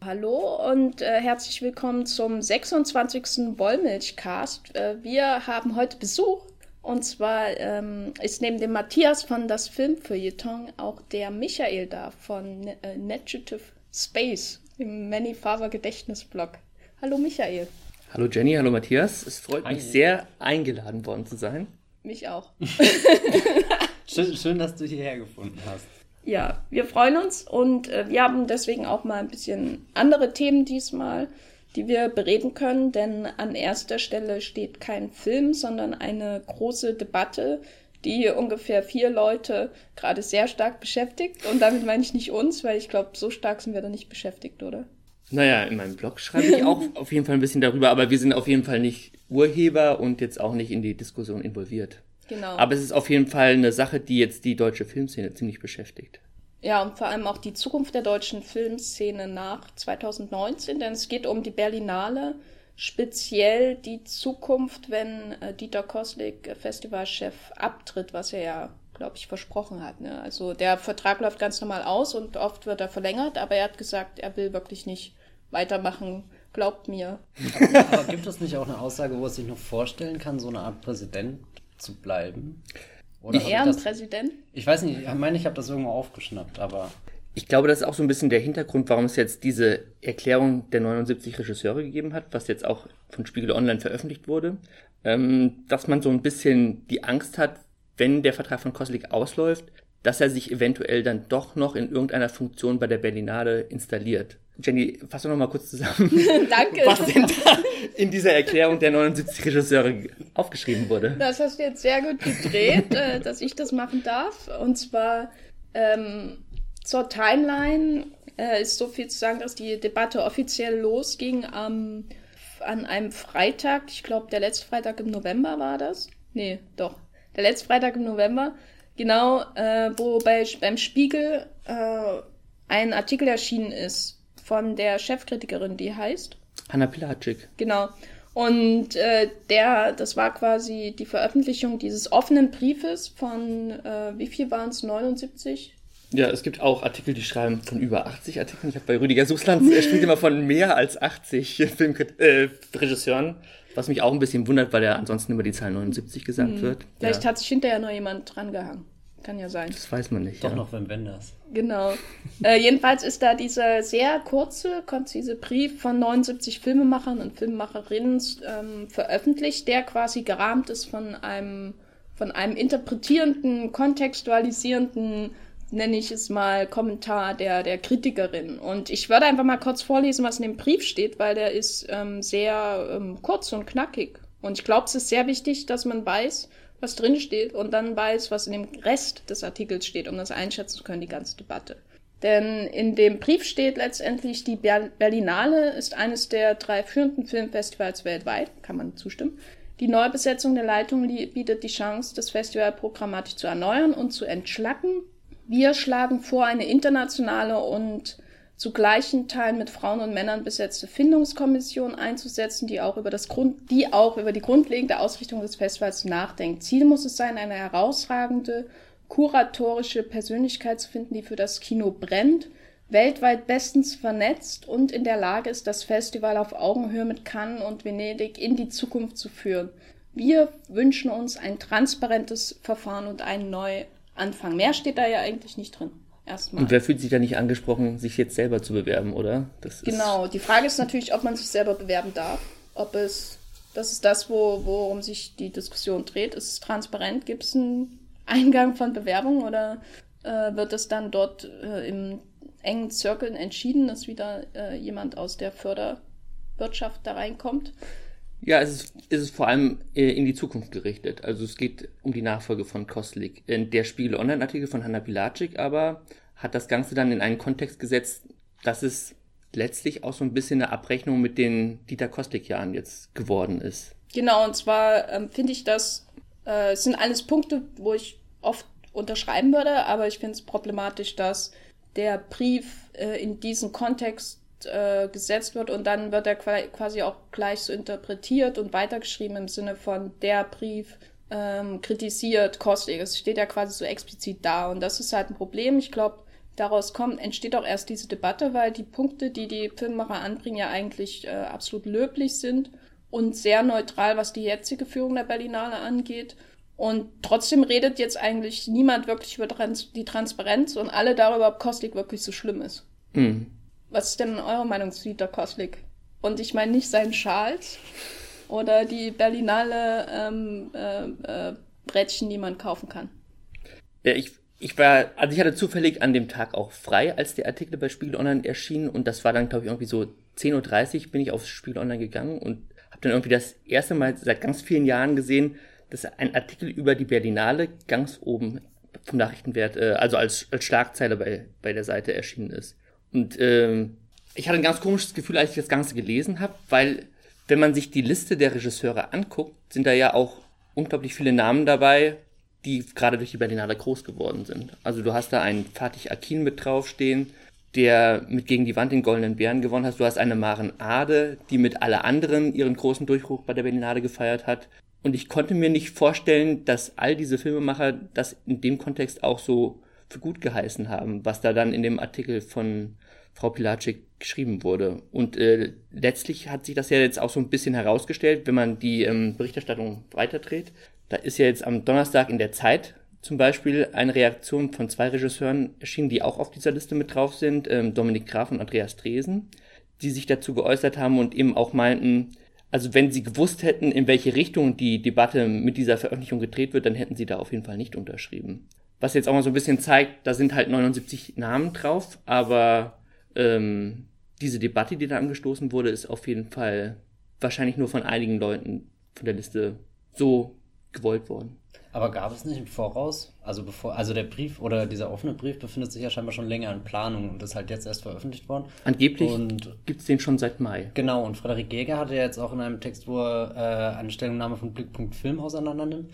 Hallo und äh, herzlich willkommen zum 26. Wollmilchcast. Äh, wir haben heute Besuch und zwar ähm, ist neben dem Matthias von das Filmfeuilleton auch der Michael da von äh, Negative Space im Many Father Gedächtnisblog. Hallo Michael. Hallo Jenny, hallo Matthias. Es freut Hi. mich sehr, eingeladen worden zu sein. Mich auch. schön, schön, dass du hierher gefunden hast. Ja, wir freuen uns und äh, wir haben deswegen auch mal ein bisschen andere Themen diesmal die wir bereden können, denn an erster Stelle steht kein Film, sondern eine große Debatte, die ungefähr vier Leute gerade sehr stark beschäftigt. Und damit meine ich nicht uns, weil ich glaube, so stark sind wir da nicht beschäftigt, oder? Naja, in meinem Blog schreibe ich auch auf jeden Fall ein bisschen darüber, aber wir sind auf jeden Fall nicht Urheber und jetzt auch nicht in die Diskussion involviert. Genau. Aber es ist auf jeden Fall eine Sache, die jetzt die deutsche Filmszene ziemlich beschäftigt. Ja, und vor allem auch die Zukunft der deutschen Filmszene nach 2019, denn es geht um die Berlinale, speziell die Zukunft, wenn äh, Dieter Koslik, äh, Festivalchef, abtritt, was er ja, glaube ich, versprochen hat. Ne? Also der Vertrag läuft ganz normal aus und oft wird er verlängert, aber er hat gesagt, er will wirklich nicht weitermachen. Glaubt mir. Aber, aber gibt es nicht auch eine Aussage, wo er sich noch vorstellen kann, so eine Art Präsident zu bleiben? Oder Ein Ehrenpräsident? Ich weiß nicht, ich meine, ich habe das irgendwo aufgeschnappt, aber. Ich glaube, das ist auch so ein bisschen der Hintergrund, warum es jetzt diese Erklärung der 79 Regisseure gegeben hat, was jetzt auch von Spiegel Online veröffentlicht wurde, ähm, dass man so ein bisschen die Angst hat, wenn der Vertrag von Koslik ausläuft, dass er sich eventuell dann doch noch in irgendeiner Funktion bei der Berlinale installiert. Jenny, fass doch noch mal kurz zusammen. Danke. Was denn da in dieser Erklärung der 79 Regisseure aufgeschrieben wurde? Das hast du jetzt sehr gut gedreht, äh, dass ich das machen darf. Und zwar ähm, zur Timeline äh, ist so viel zu sagen, dass die Debatte offiziell losging am, an einem Freitag. Ich glaube, der letzte Freitag im November war das. Nee, doch. Der letzte Freitag im November. Genau, äh, wo bei, beim Spiegel äh, ein Artikel erschienen ist von der Chefkritikerin, die heißt. Hanna Pilatschik. Genau. Und äh, der, das war quasi die Veröffentlichung dieses offenen Briefes von, äh, wie viel waren es, 79? Ja, es gibt auch Artikel, die schreiben von über 80 Artikeln. Ich habe bei Rüdiger Suchsland, er spricht immer von mehr als 80 Filmregisseuren, äh, was mich auch ein bisschen wundert, weil ja ansonsten immer die Zahl 79 gesagt hm. wird. Vielleicht ja. hat sich hinterher noch jemand drangehangen. Kann ja sein. Das weiß man nicht. Doch ja. noch, wenn Wenders. Genau. äh, jedenfalls ist da dieser sehr kurze, konzise Brief von 79 Filmemachern und Filmemacherinnen ähm, veröffentlicht, der quasi gerahmt ist von einem, von einem interpretierenden, kontextualisierenden, nenne ich es mal, Kommentar der, der Kritikerin. Und ich würde einfach mal kurz vorlesen, was in dem Brief steht, weil der ist ähm, sehr ähm, kurz und knackig. Und ich glaube, es ist sehr wichtig, dass man weiß, was drin steht und dann weiß, was in dem Rest des Artikels steht, um das einschätzen zu können, die ganze Debatte. Denn in dem Brief steht letztendlich, die Berlinale ist eines der drei führenden Filmfestivals weltweit, kann man zustimmen. Die Neubesetzung der Leitung bietet die Chance, das Festival programmatisch zu erneuern und zu entschlacken. Wir schlagen vor, eine internationale und zu gleichen Teilen mit Frauen und Männern besetzte Findungskommission einzusetzen, die auch über das Grund, die auch über die grundlegende Ausrichtung des Festivals nachdenkt. Ziel muss es sein, eine herausragende kuratorische Persönlichkeit zu finden, die für das Kino brennt, weltweit bestens vernetzt und in der Lage ist, das Festival auf Augenhöhe mit Cannes und Venedig in die Zukunft zu führen. Wir wünschen uns ein transparentes Verfahren und einen Neuanfang. Mehr steht da ja eigentlich nicht drin erstmal. Und wer fühlt sich da nicht angesprochen, sich jetzt selber zu bewerben, oder? Das genau, die Frage ist natürlich, ob man sich selber bewerben darf. Ob es, das ist das, wo, worum sich die Diskussion dreht. Ist es transparent? Gibt es einen Eingang von Bewerbung oder äh, wird es dann dort äh, im engen Zirkeln entschieden, dass wieder äh, jemand aus der Förderwirtschaft da reinkommt? Ja, es ist, es ist vor allem äh, in die Zukunft gerichtet. Also es geht um die Nachfolge von Kostlik. Der Spiegel Online-Artikel von Hanna Pilacic aber hat das Ganze dann in einen Kontext gesetzt, dass es letztlich auch so ein bisschen eine Abrechnung mit den Dieter Kostlik-Jahren jetzt geworden ist. Genau, und zwar ähm, finde ich das, äh, sind alles Punkte, wo ich oft unterschreiben würde, aber ich finde es problematisch, dass der Brief äh, in diesen Kontext äh, gesetzt wird und dann wird er quasi auch gleich so interpretiert und weitergeschrieben im Sinne von der Brief ähm, kritisiert Kostig. Es steht ja quasi so explizit da und das ist halt ein Problem. Ich glaube, daraus kommt, entsteht auch erst diese Debatte, weil die Punkte, die die Filmemacher anbringen, ja eigentlich äh, absolut löblich sind und sehr neutral, was die jetzige Führung der Berlinale angeht. Und trotzdem redet jetzt eigentlich niemand wirklich über Trans die Transparenz und alle darüber, ob Koslik wirklich so schlimm ist. Mhm. Was ist denn eure Meinung zu Dieter Koslik? Und ich meine nicht seinen Schals oder die Berlinale ähm, äh, äh, Brettchen, die man kaufen kann. Ja, ich, ich war, also ich hatte zufällig an dem Tag auch frei, als der Artikel bei Spiegel Online erschien und das war dann, glaube ich, irgendwie so 10.30 Uhr bin ich aufs Spiegel Online gegangen und habe dann irgendwie das erste Mal seit ganz vielen Jahren gesehen, dass ein Artikel über die Berlinale ganz oben vom Nachrichtenwert, äh, also als, als Schlagzeile bei, bei der Seite erschienen ist. Und ähm, ich hatte ein ganz komisches Gefühl, als ich das Ganze gelesen habe, weil wenn man sich die Liste der Regisseure anguckt, sind da ja auch unglaublich viele Namen dabei, die gerade durch die Berlinale groß geworden sind. Also du hast da einen Fatih Akin mit draufstehen, der mit Gegen die Wand den Goldenen Bären gewonnen hat. Du hast eine Maren Ade, die mit alle anderen ihren großen Durchbruch bei der Berlinale gefeiert hat. Und ich konnte mir nicht vorstellen, dass all diese Filmemacher das in dem Kontext auch so für gut geheißen haben, was da dann in dem Artikel von Frau Pilatschik geschrieben wurde. Und äh, letztlich hat sich das ja jetzt auch so ein bisschen herausgestellt, wenn man die ähm, Berichterstattung weiterdreht. Da ist ja jetzt am Donnerstag in der Zeit zum Beispiel eine Reaktion von zwei Regisseuren erschienen, die auch auf dieser Liste mit drauf sind, ähm, Dominik Graf und Andreas Dresen, die sich dazu geäußert haben und eben auch meinten, also wenn sie gewusst hätten, in welche Richtung die Debatte mit dieser Veröffentlichung gedreht wird, dann hätten sie da auf jeden Fall nicht unterschrieben. Was jetzt auch mal so ein bisschen zeigt, da sind halt 79 Namen drauf, aber ähm, diese Debatte, die da angestoßen wurde, ist auf jeden Fall wahrscheinlich nur von einigen Leuten von der Liste so gewollt worden. Aber gab es nicht im Voraus, also bevor, also der Brief oder dieser offene Brief befindet sich ja scheinbar schon länger in Planung und ist halt jetzt erst veröffentlicht worden. Angeblich gibt es den schon seit Mai. Genau, und Frederik Jäger hatte ja jetzt auch in einem Text, wo er äh, eine Stellungnahme von Blickpunkt Film auseinander nimmt,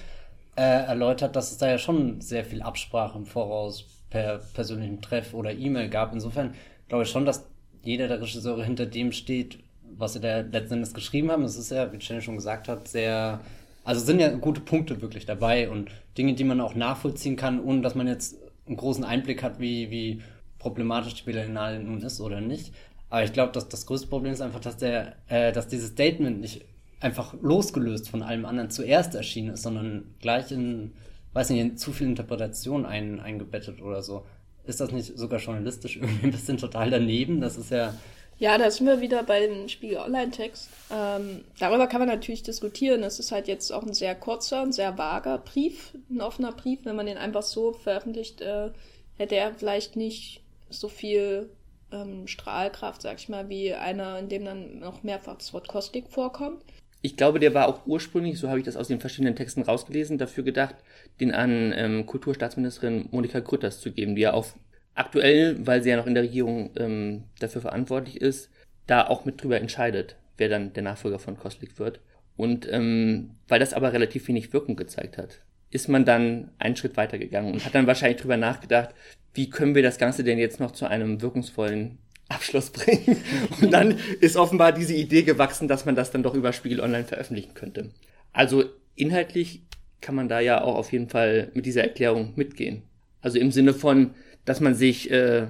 äh, erläutert, dass es da ja schon sehr viel Absprache im Voraus per persönlichem Treff oder E-Mail gab. Insofern glaube ich schon, dass jeder der Regisseure hinter dem steht, was sie da letzten Endes geschrieben haben. Es ist ja, wie Jenny schon gesagt hat, sehr also sind ja gute Punkte wirklich dabei und Dinge, die man auch nachvollziehen kann, ohne dass man jetzt einen großen Einblick hat, wie, wie problematisch die Berlinale nun ist oder nicht. Aber ich glaube, dass das größte Problem ist einfach, dass der, äh, dass dieses Statement nicht einfach losgelöst von allem anderen zuerst erschienen ist, sondern gleich in, weiß nicht, in zu viel Interpretation ein, eingebettet oder so. Ist das nicht sogar journalistisch irgendwie ein bisschen total daneben? Das ist ja, ja, da sind wir wieder bei dem Spiegel Online-Text. Ähm, darüber kann man natürlich diskutieren. Es ist halt jetzt auch ein sehr kurzer, ein sehr vager Brief, ein offener Brief. Wenn man den einfach so veröffentlicht, äh, hätte er vielleicht nicht so viel ähm, Strahlkraft, sag ich mal, wie einer, in dem dann noch mehrfach das Wort Kostik vorkommt. Ich glaube, der war auch ursprünglich, so habe ich das aus den verschiedenen Texten rausgelesen, dafür gedacht, den an ähm, Kulturstaatsministerin Monika Grütters zu geben, die ja auf aktuell, weil sie ja noch in der Regierung ähm, dafür verantwortlich ist, da auch mit drüber entscheidet, wer dann der Nachfolger von Koslik wird. Und ähm, weil das aber relativ wenig Wirkung gezeigt hat, ist man dann einen Schritt weiter gegangen und hat dann wahrscheinlich drüber nachgedacht, wie können wir das Ganze denn jetzt noch zu einem wirkungsvollen Abschluss bringen? Und dann ist offenbar diese Idee gewachsen, dass man das dann doch über Spiegel Online veröffentlichen könnte. Also inhaltlich kann man da ja auch auf jeden Fall mit dieser Erklärung mitgehen. Also im Sinne von, dass man sich, äh,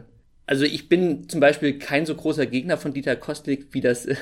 also ich bin zum Beispiel kein so großer Gegner von Dieter Kostlik, wie das äh,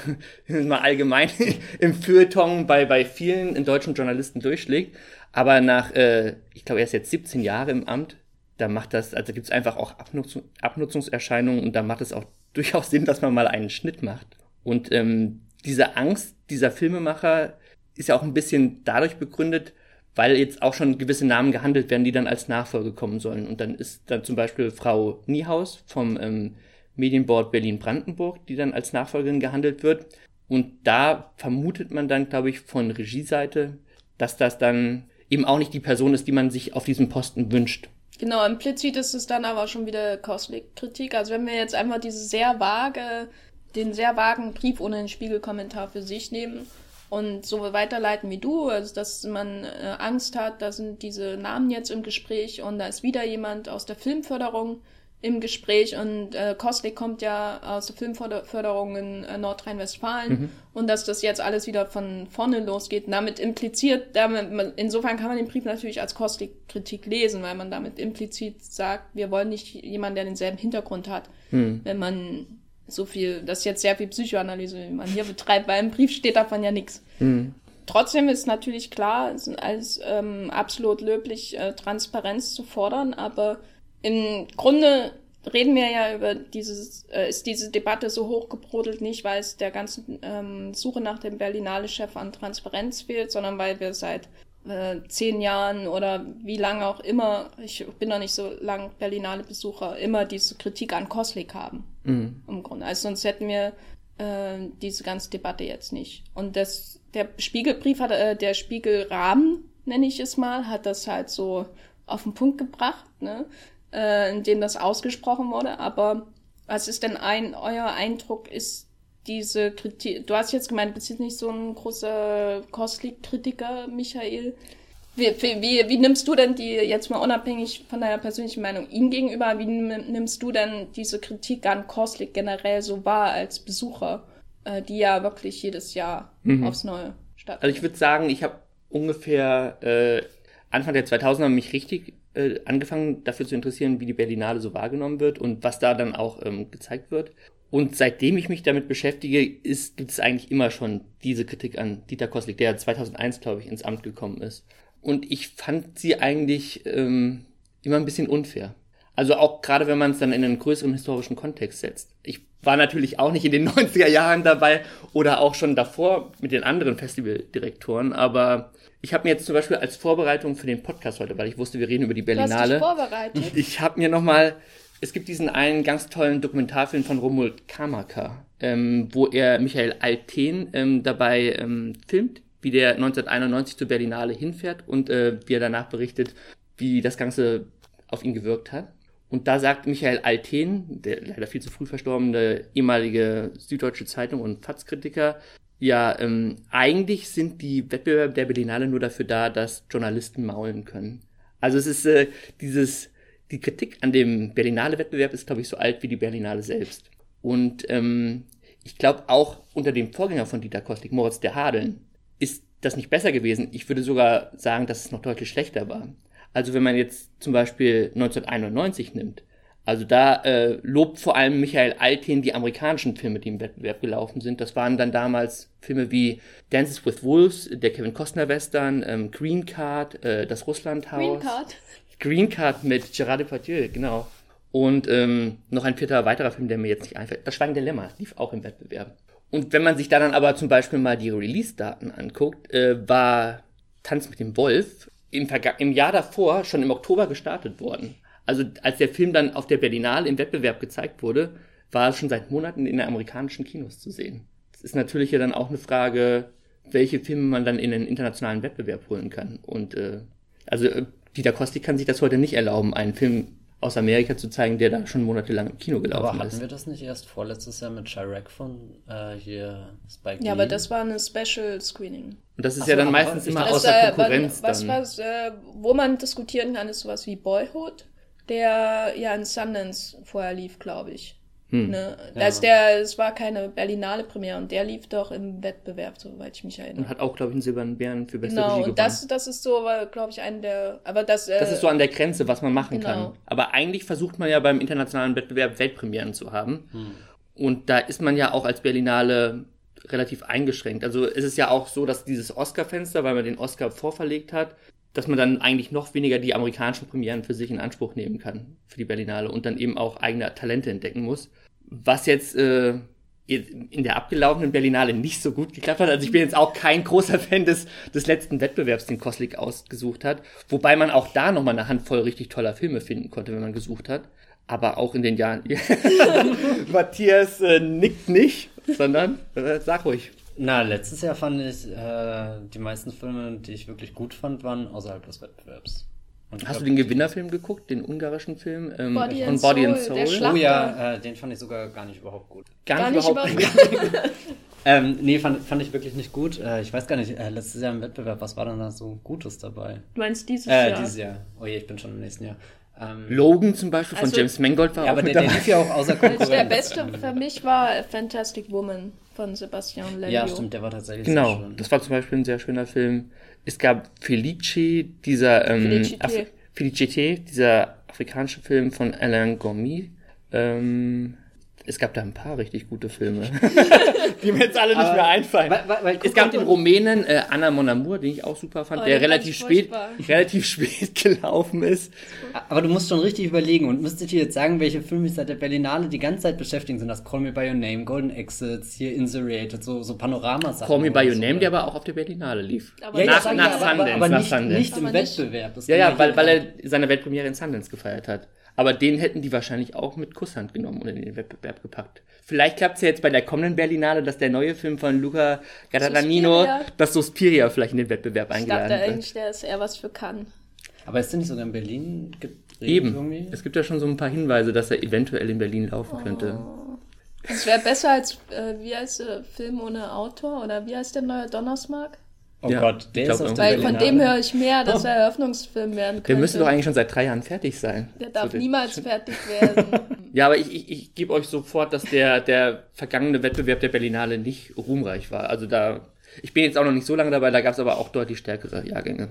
mal allgemein im Feuilleton bei, bei vielen deutschen Journalisten durchschlägt. Aber nach, äh, ich glaube, er ist jetzt 17 Jahre im Amt, da macht das, also gibt es einfach auch Abnutzung, Abnutzungserscheinungen und da macht es auch durchaus Sinn, dass man mal einen Schnitt macht. Und ähm, diese Angst dieser Filmemacher ist ja auch ein bisschen dadurch begründet, weil jetzt auch schon gewisse Namen gehandelt werden, die dann als Nachfolge kommen sollen. Und dann ist dann zum Beispiel Frau Niehaus vom ähm, Medienboard Berlin-Brandenburg, die dann als Nachfolgerin gehandelt wird. Und da vermutet man dann, glaube ich, von Regieseite, dass das dann eben auch nicht die Person ist, die man sich auf diesem Posten wünscht. Genau, implizit ist es dann aber schon wieder Cosmic-Kritik. Also wenn wir jetzt einfach diese sehr vage, den sehr vagen Brief ohne den Spiegelkommentar für sich nehmen und so weiterleiten wie du, also dass man äh, Angst hat, da sind diese Namen jetzt im Gespräch und da ist wieder jemand aus der Filmförderung im Gespräch und äh, Koslik kommt ja aus der Filmförderung in äh, Nordrhein-Westfalen mhm. und dass das jetzt alles wieder von vorne losgeht. damit impliziert, damit, insofern kann man den Brief natürlich als Koslik-Kritik lesen, weil man damit implizit sagt, wir wollen nicht jemanden, der denselben Hintergrund hat. Mhm. Wenn man so viel, das ist jetzt sehr viel Psychoanalyse, wie man hier betreibt, weil im Brief steht davon ja nichts. Mhm. Trotzdem ist natürlich klar, es ist alles ähm, absolut löblich, äh, Transparenz zu fordern, aber im Grunde reden wir ja über dieses, äh, ist diese Debatte so hochgebrodelt nicht, weil es der ganzen ähm, Suche nach dem Berlinale-Chef an Transparenz fehlt, sondern weil wir seit äh, zehn Jahren oder wie lange auch immer, ich bin noch nicht so lang Berlinale-Besucher, immer diese Kritik an Koslik haben. Mhm. Im Grunde. Also sonst hätten wir äh, diese ganze Debatte jetzt nicht. Und das, der Spiegelbrief hat, äh, der Spiegelrahmen, nenne ich es mal, hat das halt so auf den Punkt gebracht, ne? äh, in dem das ausgesprochen wurde. Aber was ist denn ein euer Eindruck? Ist diese Kritik, du hast jetzt gemeint, bist jetzt nicht so ein großer Kostlik-Kritiker, Michael. Wie, wie, wie nimmst du denn die, jetzt mal unabhängig von deiner persönlichen Meinung, ihm gegenüber, wie nimmst du denn diese Kritik an Kostlik generell so wahr als Besucher, äh, die ja wirklich jedes Jahr mhm. aufs Neue stattfindet? Also ich würde sagen, ich habe ungefähr äh, Anfang der 2000er mich richtig äh, angefangen dafür zu interessieren, wie die Berlinale so wahrgenommen wird und was da dann auch ähm, gezeigt wird. Und seitdem ich mich damit beschäftige, gibt es eigentlich immer schon diese Kritik an Dieter Koslik, der 2001, glaube ich, ins Amt gekommen ist. Und ich fand sie eigentlich ähm, immer ein bisschen unfair. Also auch gerade wenn man es dann in einen größeren historischen Kontext setzt. Ich war natürlich auch nicht in den 90er Jahren dabei oder auch schon davor mit den anderen Festivaldirektoren, aber ich habe mir jetzt zum Beispiel als Vorbereitung für den Podcast heute, weil ich wusste, wir reden über die Berlinale. Du hast dich vorbereitet. Ich habe mir nochmal, es gibt diesen einen ganz tollen Dokumentarfilm von Romuald Kamaka, ähm, wo er Michael Alten ähm, dabei ähm, filmt, wie der 1991 zur Berlinale hinfährt und äh, wie er danach berichtet, wie das Ganze auf ihn gewirkt hat. Und da sagt Michael Alten, der leider viel zu früh verstorbene ehemalige Süddeutsche Zeitung und FATS-Kritiker, ja, ähm, eigentlich sind die Wettbewerbe der Berlinale nur dafür da, dass Journalisten maulen können. Also es ist äh, dieses, die Kritik an dem Berlinale-Wettbewerb ist, glaube ich, so alt wie die Berlinale selbst. Und ähm, ich glaube auch unter dem Vorgänger von Dieter Kostik, Moritz der Hadeln, ist das nicht besser gewesen. Ich würde sogar sagen, dass es noch deutlich schlechter war. Also wenn man jetzt zum Beispiel 1991 nimmt, also da äh, lobt vor allem Michael Altin die amerikanischen Filme, die im Wettbewerb gelaufen sind. Das waren dann damals Filme wie Dances with Wolves, der Kevin Costner Western, ähm, Green Card, äh, das Russlandhaus. Green Card. Green Card mit Gerard Depardieu, genau. Und ähm, noch ein vierter weiterer Film, der mir jetzt nicht einfällt. Das Schweigen der Lämmer lief auch im Wettbewerb. Und wenn man sich da dann aber zum Beispiel mal die Release-Daten anguckt, äh, war Tanz mit dem Wolf im, im Jahr davor schon im Oktober gestartet worden. Also als der Film dann auf der Berlinale im Wettbewerb gezeigt wurde, war er schon seit Monaten in den amerikanischen Kinos zu sehen. Das ist natürlich ja dann auch eine Frage, welche Filme man dann in den internationalen Wettbewerb holen kann. Und äh, also äh, Dieter Kostik kann sich das heute nicht erlauben, einen Film aus Amerika zu zeigen, der da schon monatelang im Kino gelaufen ist. aber hatten wir das nicht erst vorletztes Jahr mit Chirac von äh, hier Spike Lee? Ja, aber das war eine Special Screening. Und das ist Ach ja dann meistens immer außer äh, Konkurrenz. Was, was, äh, wo man diskutieren kann, ist sowas wie Boyhood der ja in Sundance vorher lief, glaube ich. Hm. Ne? Ja. Also der, es war keine Berlinale Premiere und der lief doch im Wettbewerb, soweit ich mich erinnere. Und hat auch, glaube ich, einen silbernen Bären für beste genau, Regie gewonnen. und das, das ist so, glaube ich, ein der, aber das... Äh, das ist so an der Grenze, was man machen genau. kann. Aber eigentlich versucht man ja beim internationalen Wettbewerb Weltpremieren zu haben. Hm. Und da ist man ja auch als Berlinale relativ eingeschränkt. Also es ist ja auch so, dass dieses Oscar-Fenster, weil man den Oscar vorverlegt hat, dass man dann eigentlich noch weniger die amerikanischen Premieren für sich in Anspruch nehmen kann, für die Berlinale und dann eben auch eigene Talente entdecken muss. Was jetzt äh, in der abgelaufenen Berlinale nicht so gut geklappt hat. Also ich bin jetzt auch kein großer Fan des, des letzten Wettbewerbs, den Koslik ausgesucht hat. Wobei man auch da nochmal eine Handvoll richtig toller Filme finden konnte, wenn man gesucht hat. Aber auch in den Jahren. Matthias äh, nickt nicht, sondern äh, sag ruhig. Na, letztes Jahr fand ich, äh, die meisten Filme, die ich wirklich gut fand, waren außerhalb des Wettbewerbs. Und Hast du den Gewinnerfilm geguckt, den ungarischen Film ähm, Body von Body and Soul? Oh ja, äh, den fand ich sogar gar nicht überhaupt gut. Gar, gar nicht überhaupt gut. ähm, nee, fand, fand ich wirklich nicht gut. Äh, ich weiß gar nicht, äh, letztes Jahr im Wettbewerb, was war denn da so Gutes dabei? Du meinst dieses äh, Jahr? Dieses Jahr. Oh je, ich bin schon im nächsten Jahr. Ähm, Logan zum Beispiel von Also- James Mangold war ja, auch aber mit der, der dabei. lief ja auch außer Also Konkurrenz. der beste für mich war Fantastic Woman von Sebastian Lelio. Ja, stimmt, der war tatsächlich sehr Genau, schön. das war zum Beispiel ein sehr schöner Film. Es gab Felice, dieser ähm, Felicité. Af- Felicité, dieser afrikanische Film von Alain Gourmet. Ähm, es gab da ein paar richtig gute Filme, die mir jetzt alle nicht Aber- mehr einfallen. Weil, weil, weil, es gab den Rumänen äh, Anna Mon Amour, den ich auch super fand, Oh, der relativ ich spät, relativ spät gelaufen ist. Aber du musst schon richtig überlegen und müsstet ihr jetzt sagen, welche Filme mich seit der Berlinale die ganze Zeit beschäftigen sind. Das Call Me By Your Name, Golden Exits, hier Inserated, so, so Panoramasachen. Call Me By Your so. Name, der aber auch auf der Berlinale lief. Aber Ja, ja, nach, aber, aber, Sundance, aber nach nicht, Sundance. nicht im Wettbewerb. Das Ja, ja, weil, weil er seine Weltpremiere in Sundance gefeiert hat. Aber den hätten die wahrscheinlich auch mit Kusshand genommen und in den Wettbewerb gepackt. Vielleicht klappt es ja jetzt bei der kommenden Berlinale, dass der neue Film von Luca Guadagnino, Suspiria. dass Suspiria vielleicht in den Wettbewerb ich dachte eingeladen wird. eigentlich, der ist eher was für Cannes. Aber ist der nicht sogar in Berlin gedreht Eben. irgendwie? Es gibt ja schon so ein paar Hinweise, dass er eventuell in Berlin laufen könnte. Es wäre besser als, äh, wie heißt der Film ohne Autor? Oder wie heißt der neue Donnersmark? Oh Ja, Gott, der glaub, ist der Weil von dem höre ich mehr, dass er Eröffnungsfilm werden könnte. Der müsste doch eigentlich schon seit drei Jahren fertig sein. Der darf So, niemals fertig werden. Ja, aber ich, ich, ich gebe euch sofort, dass der, der vergangene Wettbewerb der Berlinale nicht ruhmreich war. Also da, ich bin jetzt auch noch nicht so lange dabei, da gab es aber auch deutlich stärkere Jahrgänge.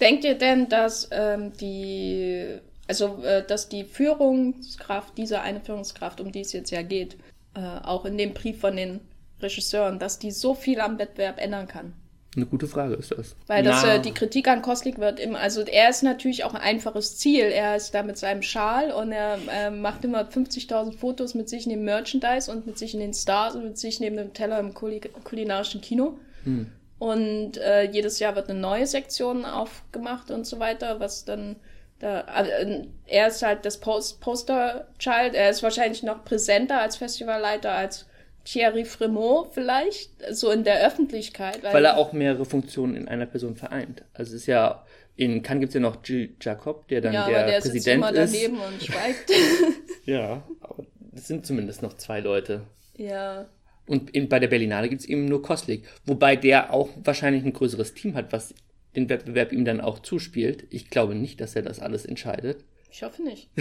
Denkt ihr denn, dass ähm, die, also äh, dass die Führungskraft, diese eine Führungskraft, um die es jetzt ja geht, äh, auch in dem Brief von den Regisseuren, dass die so viel am Wettbewerb ändern kann? Eine gute Frage ist das. Weil das, äh, die Kritik an Koslik wird immer, also er ist natürlich auch ein einfaches Ziel. Er ist da mit seinem Schal und er äh, macht immer 50.000 Fotos mit sich in dem Merchandise und mit sich in den Stars und mit sich neben dem Teller im Kuli kulinarischen Kino. Und äh, jedes Jahr wird eine neue Sektion aufgemacht und so weiter, was dann da, äh, er ist halt das Post Poster-Child, er ist wahrscheinlich noch präsenter als Festivalleiter als Thierry Fremont vielleicht, so in der Öffentlichkeit. Weil er auch mehrere Funktionen in einer Person vereint. Also es ist ja, in Cannes gibt es ja noch Gilles Jacob, der dann ja, der, aber der sitzt Präsident immer ist. daneben und schweigt. Ja, aber es sind zumindest noch zwei Leute. ja. Und in, bei der Berlinale gibt es eben nur Koslik. Wobei der auch wahrscheinlich ein größeres Team hat, was den Wettbewerb ihm dann auch zuspielt. Ich glaube nicht, dass er das alles entscheidet. Ich hoffe nicht.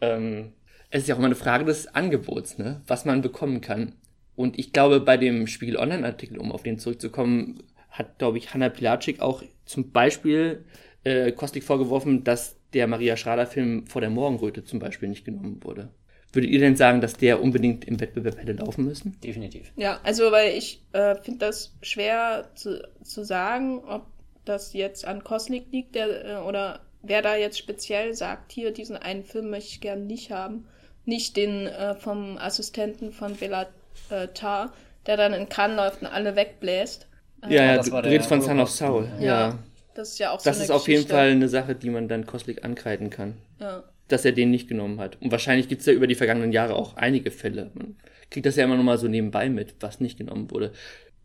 Ähm, es ist ja auch immer eine Frage des Angebots, ne? was man bekommen kann. Und ich glaube, bei dem Spiegel Online-Artikel, um auf den zurückzukommen, hat, glaube ich, Hanna Pilatschik auch zum Beispiel äh, Kostik vorgeworfen, dass der Maria Schrader-Film vor der Morgenröte zum Beispiel nicht genommen wurde. Würdet ihr denn sagen, dass der unbedingt im Wettbewerb hätte laufen müssen? Definitiv. Ja, also weil ich äh, finde das schwer zu, zu sagen, ob das jetzt an Koslik liegt der, äh, oder wer da jetzt speziell sagt, hier diesen einen Film möchte ich gern nicht haben. Nicht den äh, vom Assistenten von Bela äh, Tar, der dann in Cannes läuft und alle wegbläst. Ja, ja, das du war du der redest von Son of Saul. ja. Ja. Das ist ja auch so Das eine ist auf jeden Geschichte. Fall eine Sache, die man dann Koslik ankreiden kann. Ja. dass er den nicht genommen hat. Und wahrscheinlich gibt es ja über die vergangenen Jahre auch einige Fälle. Man kriegt das ja immer noch mal so nebenbei mit, was nicht genommen wurde.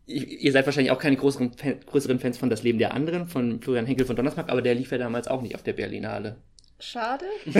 Ich, ihr seid wahrscheinlich auch keine größeren, Fan, größeren Fans von Das Leben der anderen, von Florian Henkel von Donnersmarck, aber der lief ja damals auch nicht auf der Berlinale. Schade.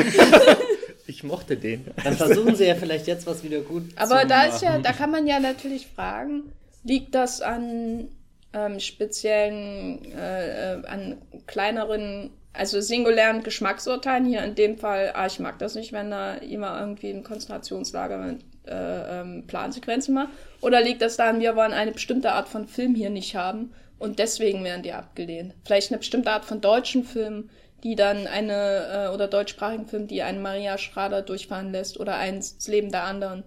Ich mochte den. Dann versuchen sie ja vielleicht jetzt was wieder gut Aber zu da ist ja, machen. da kann man ja natürlich fragen, liegt das an ähm, speziellen, äh, äh, an kleineren, also singulären Geschmacksurteilen hier in dem Fall, ah, ich mag das nicht, wenn da immer irgendwie ein Konzentrationslager mit äh, ähm, Plansequenzen macht. Oder liegt das daran, wir wollen eine bestimmte Art von Film hier nicht haben und deswegen werden die abgelehnt. Vielleicht eine bestimmte Art von deutschen Filmen, die dann eine, äh, oder deutschsprachigen Film, die einen Maria Schrader durchfahren lässt oder eins das Leben der anderen.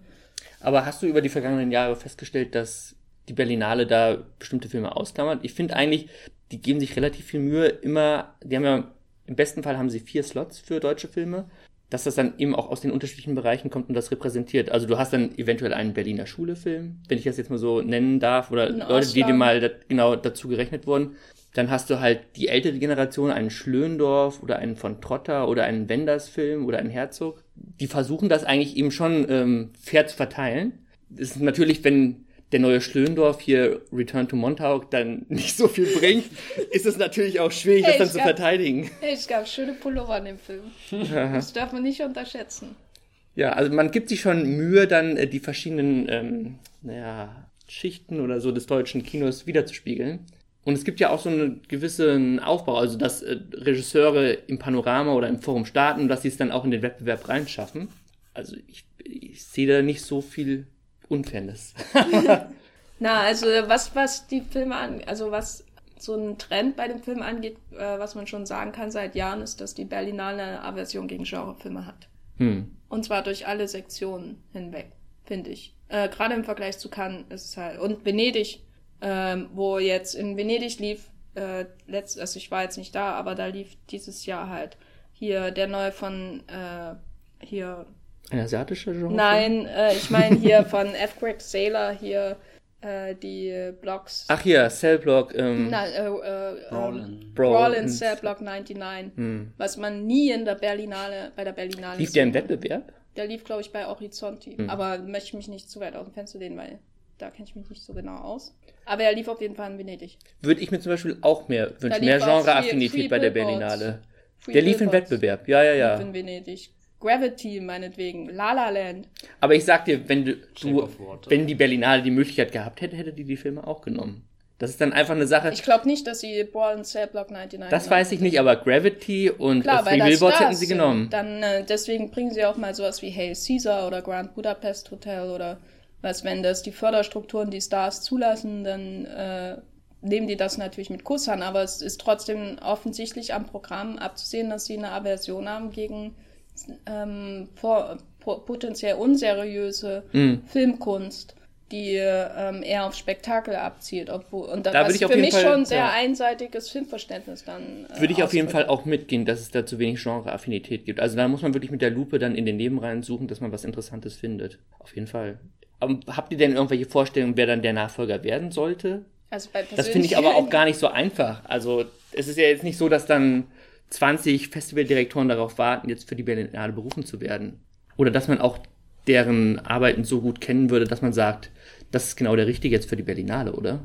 Aber hast du über die vergangenen Jahre festgestellt, dass die Berlinale da bestimmte Filme ausklammert? Ich finde eigentlich, die geben sich relativ viel Mühe, immer, die haben ja, im besten Fall haben sie vier Slots für deutsche Filme, dass das dann eben auch aus den unterschiedlichen Bereichen kommt und das repräsentiert. Also du hast dann eventuell einen Berliner Schule-Film, wenn ich das jetzt mal so nennen darf, oder Leute, die dir mal genau dazu gerechnet wurden. Dann hast du halt die ältere Generation, einen Schlöndorf oder einen von Trotter oder einen Wenders-Film oder einen Herzog. Die versuchen das eigentlich eben schon ähm, fair zu verteilen. Das ist natürlich, wenn der neue Schlöndorf hier Return to Montauk dann nicht so viel bringt, ist es natürlich auch schwierig, Hey, das dann zu gab- verteidigen. Hey, es gab schöne Pullover in dem Film. Das darf man nicht unterschätzen. Ja, also man gibt sich schon Mühe, dann äh, die verschiedenen, ähm, naja, Schichten oder so des deutschen Kinos wiederzuspiegeln. Und es gibt ja auch so einen gewissen Aufbau, also dass äh, Regisseure im Panorama oder im Forum starten und dass sie es dann auch in den Wettbewerb reinschaffen. Also ich, ich sehe da nicht so viel Unfairness. Na, also was, was die Filme an, also was so ein Trend bei dem Film angeht, äh, was man schon sagen kann seit Jahren, ist, dass die Berlinale eine Aversion gegen Genrefilme hat. Hm. Und zwar durch alle Sektionen hinweg, finde ich. Äh, Gerade im Vergleich zu Cannes ist es halt. Und Venedig ähm, wo jetzt in Venedig lief, äh, letzt, also ich war jetzt nicht da, aber da lief dieses Jahr halt hier der neue von äh, hier. Ein asiatischer Genre? Nein, äh, ich meine hier von F. Greg Sailor hier äh, die Blogs. Ach hier, Cellblock. Ähm, Na, äh, äh, Brolin. Brolin, Cellblock 99. Hm. Was man nie in der Berlinale, bei der Berlinale. Lief der im Wettbewerb? Der lief, glaube ich, bei Horizonti. Hm. Aber möchte ich mich nicht zu weit aus dem Fenster lehnen, weil da kenne ich mich nicht so genau aus. Aber er lief auf jeden Fall in Venedig. Würde ich mir zum Beispiel auch mehr wünschen. Mehr Genreaffinität bei der Berlinale. Free der lief im Wettbewerb. Ja, ja, ja. Lief in Venedig. Gravity, meinetwegen. La La Land. Aber ich sag dir, wenn du, du wenn die Berlinale die Möglichkeit gehabt hätte, hätte die die Filme auch genommen. Das ist dann einfach eine Sache. Ich glaube nicht, dass sie Ball und Cell Block 99 Das weiß ich nicht, aber Gravity und Klar, Free Billboards hätten sie genommen. Dann, äh, deswegen bringen sie auch mal sowas wie Hail Caesar oder Grand Budapest Hotel oder was, wenn das die Förderstrukturen, die Stars zulassen, dann äh, nehmen die das natürlich mit Kuss an. Aber es ist trotzdem offensichtlich am Programm abzusehen, dass sie eine Aversion haben gegen ähm, vor, potenziell unseriöse mm. Filmkunst die ähm, eher auf Spektakel abzielt, obwohl und da, da was für mich Fall, schon sehr ja. einseitiges Filmverständnis dann. Äh, würde ich auf jeden Fall auch mitgehen, dass es da zu wenig Genreaffinität gibt. Also da muss man wirklich mit der Lupe dann in den Nebenreihen suchen, dass man was Interessantes findet. Auf jeden Fall. Aber habt ihr denn irgendwelche Vorstellungen, wer dann der Nachfolger werden sollte? Also bei das finde ich aber auch gar nicht so einfach. Also es ist ja jetzt nicht so, dass dann 20 Festivaldirektoren darauf warten, jetzt für die Berlinale berufen zu werden. Oder dass man auch deren Arbeiten so gut kennen würde, dass man sagt, das ist genau der Richtige jetzt für die Berlinale, oder?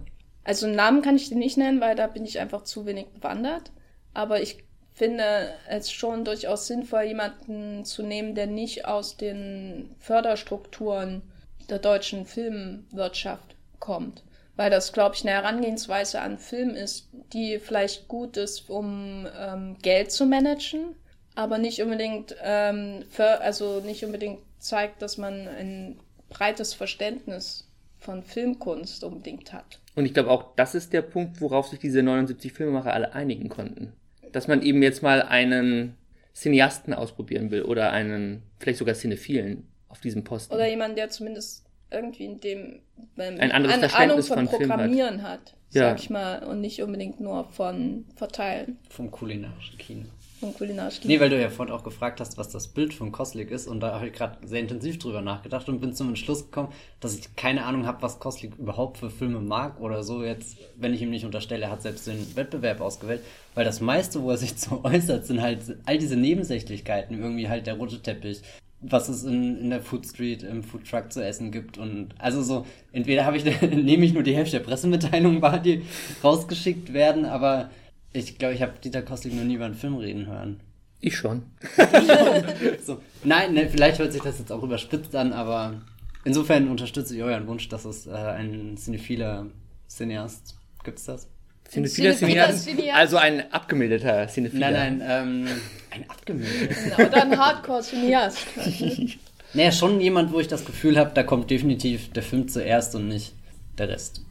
Also einen Namen kann ich dir nicht nennen, weil da bin ich einfach zu wenig bewandert. Aber ich finde es schon durchaus sinnvoll, jemanden zu nehmen, der nicht aus den Förderstrukturen der deutschen Filmwirtschaft kommt. Weil das, glaube ich, eine Herangehensweise an Film ist, die vielleicht gut ist, um ähm, Geld zu managen, aber nicht unbedingt, ähm, für, also nicht unbedingt zeigt, dass man ein breites Verständnis von Filmkunst unbedingt hat. Und ich glaube auch, das ist der Punkt, worauf sich diese 79 Filmemacher alle einigen konnten. Dass man eben jetzt mal einen Cineasten ausprobieren will oder einen, vielleicht sogar Cinephilen auf diesem Posten. Oder jemand, der zumindest irgendwie in dem ähm, ein anderes eine Verständnis Ahnung von, von Programmieren hat, hat ja. sag ich mal, und nicht unbedingt nur von Verteilen. Vom kulinarischen Kino. Vom kulinarischen Kino. Nee, weil du ja vorhin auch gefragt hast, was das Bild von Koslik ist und da habe ich gerade sehr intensiv drüber nachgedacht und bin zum Entschluss gekommen, dass ich keine Ahnung habe, was Koslik überhaupt für Filme mag oder so jetzt, wenn ich ihm nicht unterstelle, er hat selbst den Wettbewerb ausgewählt, weil das meiste, wo er sich so äußert, sind halt all diese Nebensächlichkeiten, irgendwie halt der rote Teppich, was es in, in der Food Street im Food Truck zu essen gibt. Und also so, entweder habe ich nehme ich nur die Hälfte der Pressemitteilungen wahr, die rausgeschickt werden, aber ich glaube, ich habe Dieter Kostlik noch nie über einen Film reden hören. Ich schon. so, nein, ne, vielleicht hört sich das jetzt auch überspitzt an, aber insofern unterstütze ich euren Wunsch, dass es äh, ein cinephiler Cineast gibt es das? Cinephiler Cineast? Also ein abgemildeter Cinephiler. Nein, nein, ähm, ein abgemildeter. Oder ein Hardcore-Cineast. naja, schon jemand, wo ich das Gefühl habe, da kommt definitiv der Film zuerst und nicht der Rest.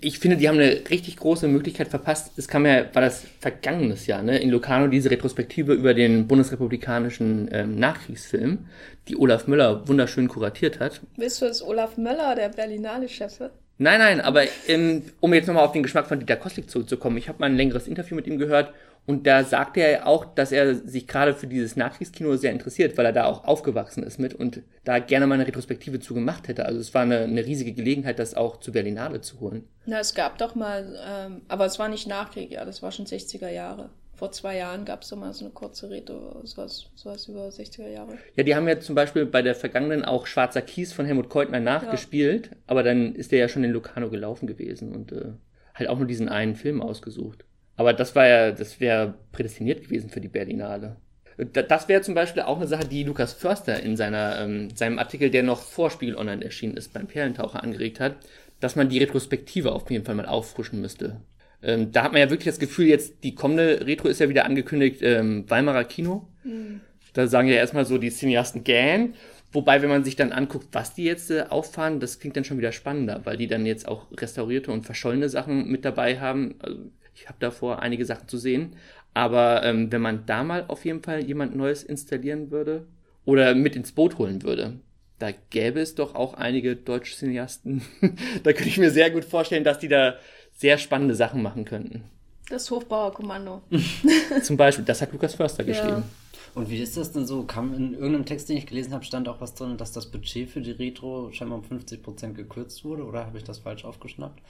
Ich finde, die haben eine richtig große Möglichkeit verpasst. Es kam ja, war das vergangenes Jahr, ne, in Locarno diese Retrospektive über den bundesrepublikanischen ähm, Nachkriegsfilm, die Olaf Möller wunderschön kuratiert hat. Willst du, dass Olaf Möller der Berlinale-Chef wird? Nein, nein, aber ähm, um jetzt nochmal auf den Geschmack von Dieter Kostik zurückzukommen, ich habe mal ein längeres Interview mit ihm gehört und da sagte er auch, dass er sich gerade für dieses Nachkriegskino sehr interessiert, weil er da auch aufgewachsen ist mit und da gerne mal eine Retrospektive zu gemacht hätte. Also es war eine, eine riesige Gelegenheit, das auch zu Berlinale zu holen. Na, es gab doch mal, ähm, aber es war nicht Nachkrieg, ja, das war schon 60er Jahre vor zwei Jahren gab es so mal so eine kurze Rede, sowas, sowas über 60er Jahre. Ja, die haben ja zum Beispiel bei der vergangenen auch Schwarzer Kies von Helmut Keutner nachgespielt, ja. aber dann ist der ja schon in Locarno gelaufen gewesen und äh, halt auch nur diesen einen Film ausgesucht. Aber das war ja, das wäre prädestiniert gewesen für die Berlinale. Das wäre zum Beispiel auch eine Sache, die Lukas Förster in seiner, ähm, seinem Artikel, der noch vor Spiegel Online erschienen ist, beim Perlentaucher angeregt hat, dass man die Retrospektive auf jeden Fall mal auffrischen müsste. Ähm, da hat man ja wirklich das Gefühl, jetzt die kommende Retro ist ja wieder angekündigt, ähm, Weimarer Kino. Mhm. Da sagen ja erstmal so die Cineasten gern. Wobei, wenn man sich dann anguckt, was die jetzt äh, auffahren, das klingt dann schon wieder spannender, weil die dann jetzt auch restaurierte und verschollene Sachen mit dabei haben. Also ich habe davor einige Sachen zu sehen. Aber ähm, wenn man da mal auf jeden Fall jemand Neues installieren würde oder mit ins Boot holen würde, da gäbe es doch auch einige deutsche Cineasten. da könnte ich mir sehr gut vorstellen, dass die da sehr spannende Sachen machen könnten. Das Hofbauerkommando. Zum Beispiel, das hat Lukas Förster ja. geschrieben. Und wie ist das denn so? Kam in irgendeinem Text, den ich gelesen habe, stand auch was drin, dass das Budget für die Retro scheinbar um 50% gekürzt wurde? Oder habe ich das falsch aufgeschnappt?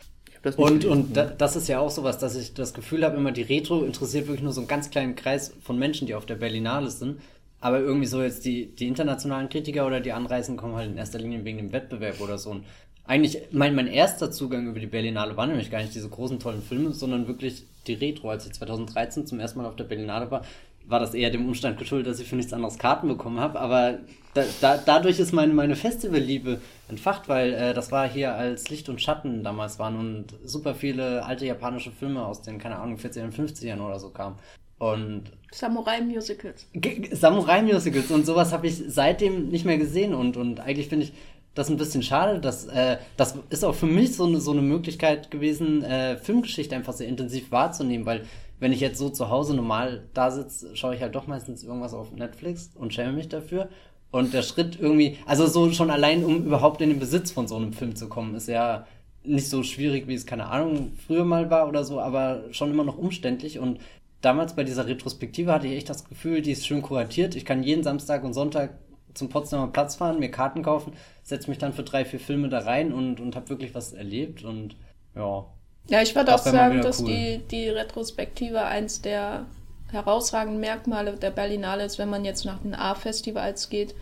Das und und da, das ist ja auch sowas, dass ich das Gefühl habe, immer die Retro interessiert wirklich nur so einen ganz kleinen Kreis von Menschen, die auf der Berlinale sind. Aber irgendwie so jetzt die, die internationalen Kritiker oder die Anreisen kommen halt in erster Linie wegen dem Wettbewerb oder so. Und eigentlich, mein, mein erster Zugang über die Berlinale war nämlich gar nicht diese großen, tollen Filme, sondern wirklich die Retro. Als ich 2013 zum ersten Mal auf der Berlinale war, war das eher dem Umstand geschuldet, dass ich für nichts anderes Karten bekommen habe. Aber da, da, dadurch ist meine, meine Festivalliebe entfacht, weil äh, das war hier als Licht und Schatten damals waren und super viele alte japanische Filme aus den, keine Ahnung, 40 ern 50ern oder so kamen. Und Samurai-Musicals. Samurai-Musicals und sowas habe ich seitdem nicht mehr gesehen und, und eigentlich finde ich das ein bisschen schade. Dass, äh, das ist auch für mich so eine, so eine Möglichkeit gewesen, äh, Filmgeschichte einfach sehr intensiv wahrzunehmen, weil wenn ich jetzt so zu Hause normal da sitze, schaue ich halt doch meistens irgendwas auf Netflix und schäme mich dafür. Und der Schritt irgendwie, also so schon allein, um überhaupt in den Besitz von so einem Film zu kommen, ist ja nicht so schwierig, wie es, keine Ahnung, früher mal war oder so, aber schon immer noch umständlich. Und damals bei dieser Retrospektive hatte ich echt das Gefühl, die ist schön kuratiert. Ich kann jeden Samstag und Sonntag zum Potsdamer Platz fahren, mir Karten kaufen, setze mich dann für drei, vier Filme da rein und, und habe wirklich was erlebt. Und ja, ja, ich würde auch sagen, dass cool. die, die Retrospektive eins der herausragenden Merkmale der Berlinale ist, wenn man jetzt nach den A-Festivals geht.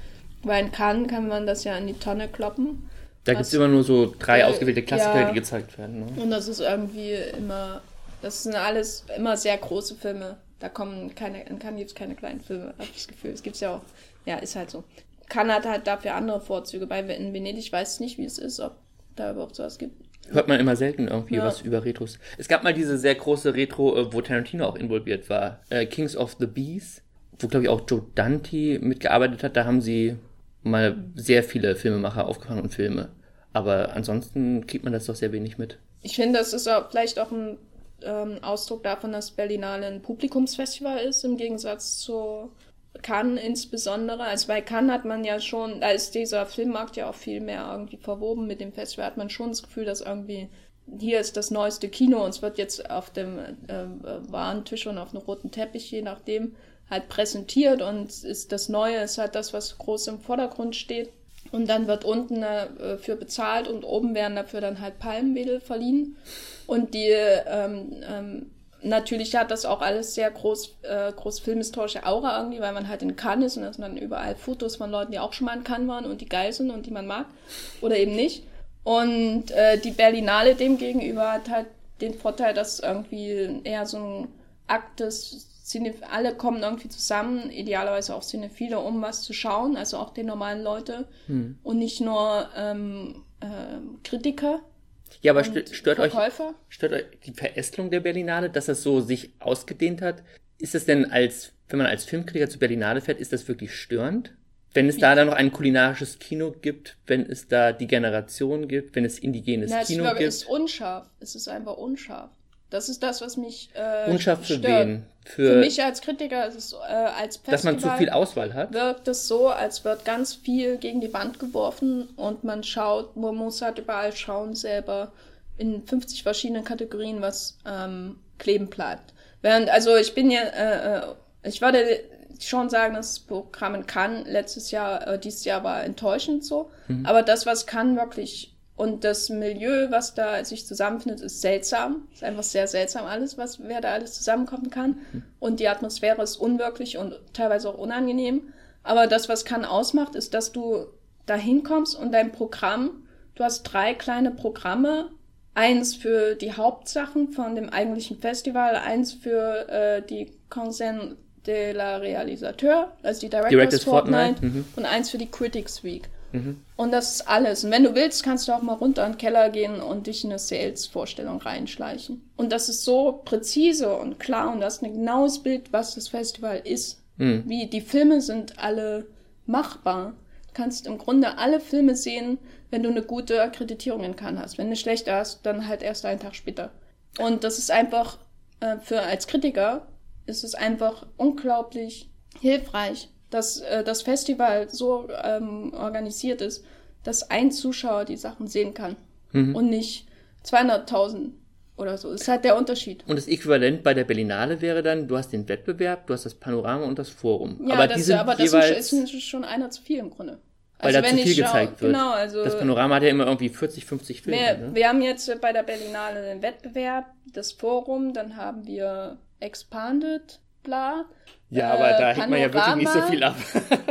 Weil in Cannes kann man das ja in die Tonne kloppen. Da gibt es immer nur so drei äh, ausgewählte Klassiker, ja, die gezeigt werden. Ne? Und das ist irgendwie immer, das sind alles immer sehr große Filme. Da kommen keine, in Cannes gibt es keine kleinen Filme, habe ich das Gefühl. Es gibt ja auch, ja, ist halt so. Cannes hat halt dafür andere Vorzüge. Bei in Venedig weiß ich nicht, wie es ist, ob da überhaupt sowas gibt. Hört man immer selten irgendwie ja. was über Retros. Es gab mal diese sehr große Retro, äh, wo Tarantino auch involviert war. Äh, Kings of the Bees, wo glaube ich auch Joe Dante mitgearbeitet hat. Da haben sie mal sehr viele Filmemacher aufgefangen und Filme. Aber ansonsten kriegt man das doch sehr wenig mit. Ich finde, das ist auch vielleicht auch ein ähm, Ausdruck davon, dass Berlinale ein Publikumsfestival ist, im Gegensatz zu Cannes insbesondere, also bei Cannes hat man ja schon, da ist dieser Filmmarkt ja auch viel mehr irgendwie verwoben mit dem Festival, hat man schon das Gefühl, dass irgendwie hier ist das neueste Kino und es wird jetzt auf dem äh, Warentisch und auf einem roten Teppich, je nachdem, halt präsentiert und ist das Neue, ist halt das, was groß im Vordergrund steht. Und dann wird unten dafür äh, bezahlt und oben werden dafür dann halt Palmwedel verliehen. Und die ähm, ähm, natürlich hat das auch alles sehr groß, äh, groß filmhistorische Aura irgendwie, weil man halt in Cannes ist und da sind dann überall Fotos von Leuten, die auch schon mal in Cannes waren und die geil sind und die man mag oder eben nicht. Und äh, die Berlinale demgegenüber hat halt den Vorteil, dass irgendwie eher so ein Akt des Cine alle kommen irgendwie zusammen, idealerweise auch Cinephile, um was zu schauen, also auch die normalen Leute hm. und nicht nur ähm, äh, Kritiker. Ja, aber stört, stört euch, stört euch die Verästelung der Berlinale, dass das so sich ausgedehnt hat? Ist es denn als, wenn man als Filmkritiker zur Berlinale fährt, ist das wirklich störend? Wenn es Wie? da dann noch ein kulinarisches Kino gibt, wenn es da die Generation gibt, wenn es indigenes Na, Kino glaube, gibt. Es ist unscharf. Es ist einfach unscharf. Das ist das, was mich äh, Unscharf für stört. wen? Für, für mich als Kritiker ist es äh, als Festival Dass man zu viel Auswahl hat? Wirkt es so, als wird ganz viel gegen die Wand geworfen und man schaut, man muss halt überall schauen selber in 50 verschiedenen Kategorien, was ähm, kleben bleibt. Während, also ich bin ja, äh, äh ich würde schon sagen, dass das Programm in Cannes letztes Jahr, äh, dieses Jahr war enttäuschend so. Mhm. Aber das, was Cannes wirklich und das Milieu, was da sich zusammenfindet, ist seltsam. Ist einfach sehr seltsam alles, was wer da alles zusammenkommen kann. Mhm. Und die Atmosphäre ist unwirklich und teilweise auch unangenehm. Aber das, was kann ausmacht, ist, dass du da hinkommst und dein Programm, du hast drei kleine Programme, eins für die Hauptsachen von dem eigentlichen Festival, eins für äh, die Conseil de la Réalisateur, also die Directors, Directors Fortnight, Fortnight. Mhm. und eins für die Critics Week. Und das ist alles. Und wenn du willst, kannst du auch mal runter in den Keller gehen und dich in eine Sales-Vorstellung reinschleichen. Und das ist so präzise und klar und das ist ein genaues Bild, was das Festival ist. Wie die Filme sind alle machbar. Du kannst im Grunde alle Filme sehen, wenn du eine gute Akkreditierung in Cannes hast. Wenn du eine schlechte hast, dann halt erst einen Tag später. Und das ist einfach, äh, für als Kritiker ist es einfach unglaublich hilfreich, dass äh, das Festival so ähm, organisiert ist, dass ein Zuschauer die Sachen sehen kann und nicht 200.000 oder so. Das ist halt der Unterschied. Und das Äquivalent bei der Berlinale wäre dann, du hast den Wettbewerb, du hast das Panorama und das Forum. Ja, aber das, die sind aber das jeweils, ist schon einer zu viel im Grunde. weil da zu viel schau- gezeigt wird. Genau, also das Panorama hat ja immer irgendwie 40, 50 Filme. wir, ne? wir haben jetzt bei der Berlinale den Wettbewerb, das Forum, dann haben wir Expanded, bla. Ja, äh, aber da hängt man ja wirklich nicht so viel ab.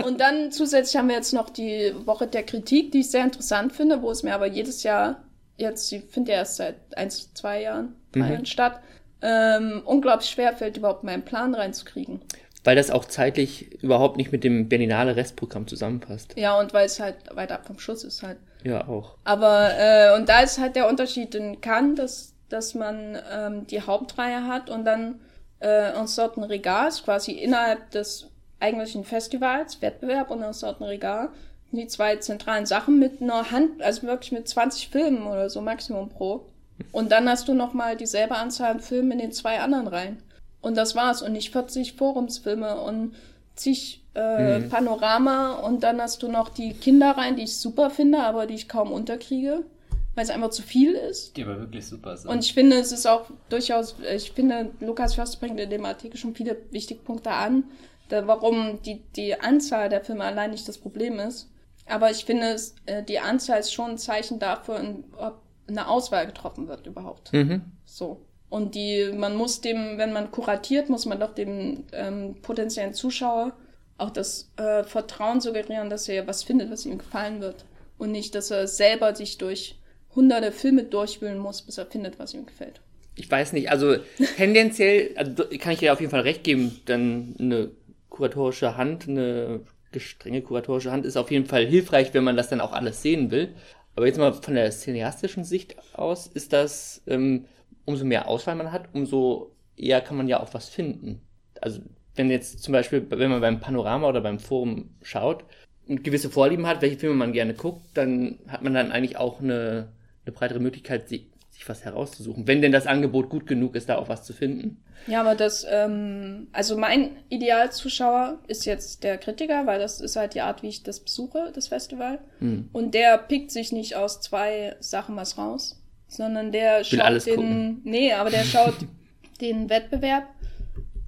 Und dann zusätzlich haben wir jetzt noch die Woche der Kritik, die ich sehr interessant finde, wo es mir aber jedes Jahr, jetzt, sie findet ja erst seit eins, zwei Jahren, drei Mhm. Jahren statt, ähm, unglaublich schwer fällt, überhaupt meinen Plan reinzukriegen. Weil das auch zeitlich überhaupt nicht mit dem Berlinale Restprogramm zusammenpasst. Ja, und weil es halt weiter ab vom Schuss ist halt. Ja, auch. Aber, äh, und da ist halt der Unterschied in Cannes, dass, dass man ähm, die Hauptreihe hat und dann äh, un sorten Regals, quasi innerhalb des eigentlichen Festivals, Wettbewerb und un sorten Regal, die zwei zentralen Sachen mit einer Hand, also wirklich mit 20 Filmen oder so Maximum pro. Und dann hast du nochmal dieselbe Anzahl an Filmen in den zwei anderen Reihen. Und das war's. Und nicht 40 Forumsfilme und zig äh, Panorama. Und dann hast du noch die Kinderreihen, die ich super finde, aber die ich kaum unterkriege, weil es einfach zu viel ist. Die aber wirklich super sind. Und ich finde, es ist auch durchaus, ich finde, Lukas Förster bringt in dem Artikel schon viele wichtige Punkte an, da, warum die, die Anzahl der Filme allein nicht das Problem ist. Aber ich finde, es, äh, die Anzahl ist schon ein Zeichen dafür, ob eine Auswahl getroffen wird überhaupt. Mhm. So. Und die, man muss dem, wenn man kuratiert, muss man doch dem ähm, potenziellen Zuschauer auch das äh, Vertrauen suggerieren, dass er was findet, was ihm gefallen wird. Und nicht, dass er selber sich durch hunderte Filme durchwühlen muss, bis er findet, was ihm gefällt. Ich weiß nicht, also tendenziell, also kann ich dir auf jeden Fall recht geben, dann eine kuratorische Hand, eine strenge kuratorische Hand ist auf jeden Fall hilfreich, wenn man das dann auch alles sehen will. Aber jetzt mal von der cineastischen Sicht aus ist das, ähm, umso mehr Auswahl man hat, umso eher kann man ja auch was finden. Also wenn jetzt zum Beispiel, wenn man beim Panorama oder beim Forum schaut und gewisse Vorlieben hat, welche Filme man gerne guckt, dann hat man dann eigentlich auch eine, eine breitere Möglichkeit, sich, was herauszusuchen. Wenn denn das Angebot gut genug ist, da auch was zu finden. Ja, aber das, ähm, also mein Idealzuschauer ist jetzt der Kritiker, weil das ist halt die Art, wie ich das besuche, das Festival. Und der pickt sich nicht aus zwei Sachen was raus, sondern der schaut alles den, gucken. nee, aber der schaut den Wettbewerb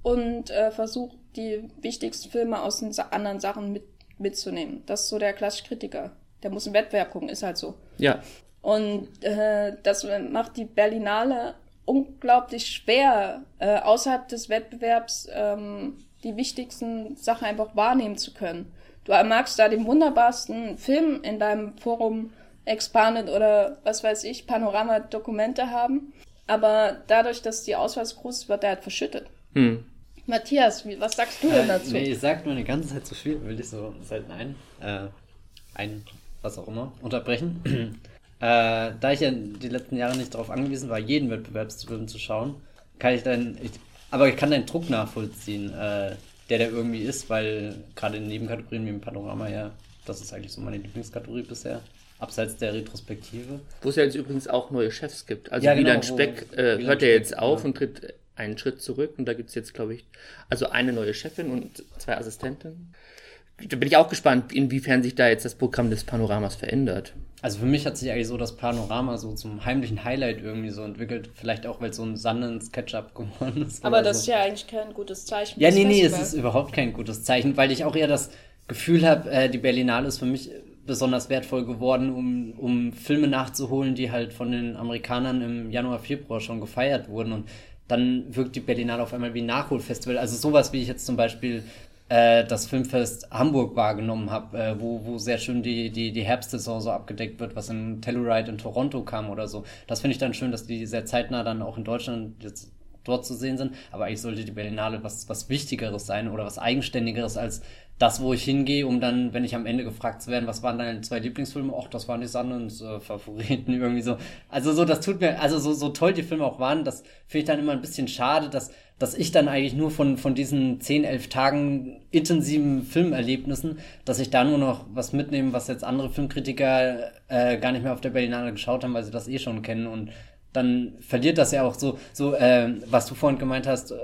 und äh, versucht die wichtigsten Filme aus den sa anderen Sachen mit, mitzunehmen. Das ist so der klassische Kritiker. Der muss einen Wettbewerb gucken, ist halt so. Ja, Und äh, das macht die Berlinale unglaublich schwer, äh, außerhalb des Wettbewerbs ähm, die wichtigsten Sachen einfach wahrnehmen zu können. Du magst da den wunderbarsten Film in deinem Forum Expanded oder was weiß ich, Panorama-Dokumente haben, aber dadurch, dass die Auswahl so groß ist, wird er halt verschüttet. hm. Matthias, wie, was sagst du denn dazu? Nee, ich sag nur die ganze Zeit zu viel, will ich so selten ein, äh, ein, was auch immer, unterbrechen. Äh, da ich ja die letzten Jahre nicht darauf angewiesen war, jeden Wettbewerbsfilm zu schauen, kann ich dann, ich, aber ich kann deinen Druck nachvollziehen, äh, der der irgendwie ist, weil gerade in Nebenkategorien wie im Panorama ja, das ist eigentlich so meine Lieblingskategorie bisher, abseits der Retrospektive. Wo es ja jetzt übrigens auch neue Chefs gibt. Also Ja, genau, Speck äh, hört ja jetzt auf ja. und tritt einen Schritt zurück. Und da gibt es jetzt, glaube ich, also eine neue Chefin und zwei Assistenten. Da bin ich auch gespannt, inwiefern sich da jetzt das Programm des Panoramas verändert. Also für mich hat sich eigentlich so das Panorama so zum heimlichen Highlight irgendwie so entwickelt. Vielleicht auch, weil es so ein Sundance Ketchup geworden ist. aber das so. ist ja eigentlich kein gutes Zeichen. Ja, nee, nee, es ist überhaupt kein gutes Zeichen, weil ich auch eher das Gefühl habe, äh, die Berlinale ist für mich besonders wertvoll geworden, um, um Filme nachzuholen, die halt von den Amerikanern im Januar, Februar schon gefeiert wurden. Und dann wirkt die Berlinale auf einmal wie ein Nachholfestival. Also sowas, wie ich jetzt zum Beispiel äh, das Filmfest Hamburg wahrgenommen habe, äh, wo, wo sehr schön die, die, die Herbstsaison so abgedeckt wird, was in Telluride in Toronto kam oder so. Das finde ich dann schön, dass die sehr zeitnah dann auch in Deutschland jetzt dort zu sehen sind. Aber eigentlich sollte die Berlinale was, was Wichtigeres sein oder was Eigenständigeres als das, wo ich hingehe, um dann, wenn ich am Ende gefragt zu werden, was waren deine zwei Lieblingsfilme? Ach, das waren die Sundance äh, Favoriten irgendwie so. Also so, das tut mir, also so, so toll die Filme auch waren, das finde ich dann immer ein bisschen schade, dass, dass ich dann eigentlich nur von, von diesen 10, 11 Tagen intensiven Filmerlebnissen, dass ich da nur noch was mitnehme, was jetzt andere Filmkritiker äh, gar nicht mehr auf der Berlinale geschaut haben, weil sie das eh schon kennen und dann verliert das ja auch so, so äh, was du vorhin gemeint hast, äh,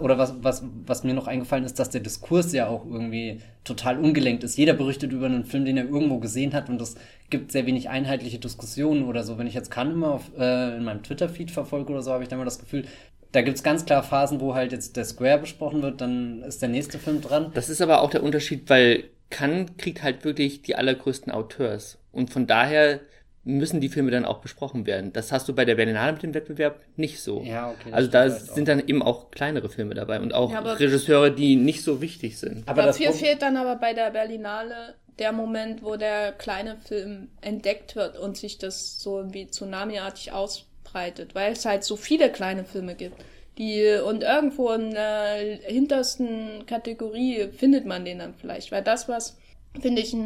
oder was, was, was mir noch eingefallen ist, dass der Diskurs ja auch irgendwie total ungelenkt ist. Jeder berichtet über einen Film, den er irgendwo gesehen hat und es gibt sehr wenig einheitliche Diskussionen oder so. Wenn ich jetzt kann immer auf, äh, in meinem Twitter-Feed verfolge oder so, habe ich dann immer das Gefühl, da gibt's ganz klar Phasen, wo halt jetzt der Square besprochen wird, dann ist der nächste Film dran. Das ist aber auch der Unterschied, weil Cannes kriegt halt wirklich die allergrößten Auteurs. Und von daher müssen die Filme dann auch besprochen werden. Das hast du bei der Berlinale mit dem Wettbewerb nicht so. Ja, okay. Also da sind dann eben auch kleinere Filme dabei und auch ja, Regisseure, die nicht so wichtig sind. Aber dafür fehlt dann aber bei der Berlinale der Moment, wo der kleine Film entdeckt wird und sich das so wie Tsunami-artig ausbreitet, weil es halt so viele kleine Filme gibt. Die, und irgendwo in der hintersten Kategorie findet man den dann vielleicht, weil das, was, finde ich,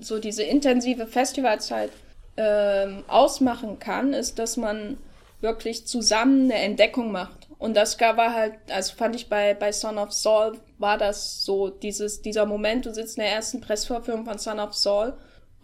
so diese intensive Festivalzeit ähm, ausmachen kann, ist, dass man wirklich zusammen eine Entdeckung macht. Und das war halt, also fand ich bei, bei Son of Saul war das so, dieses, dieser Moment, du sitzt in der ersten Pressvorführung von Son of Saul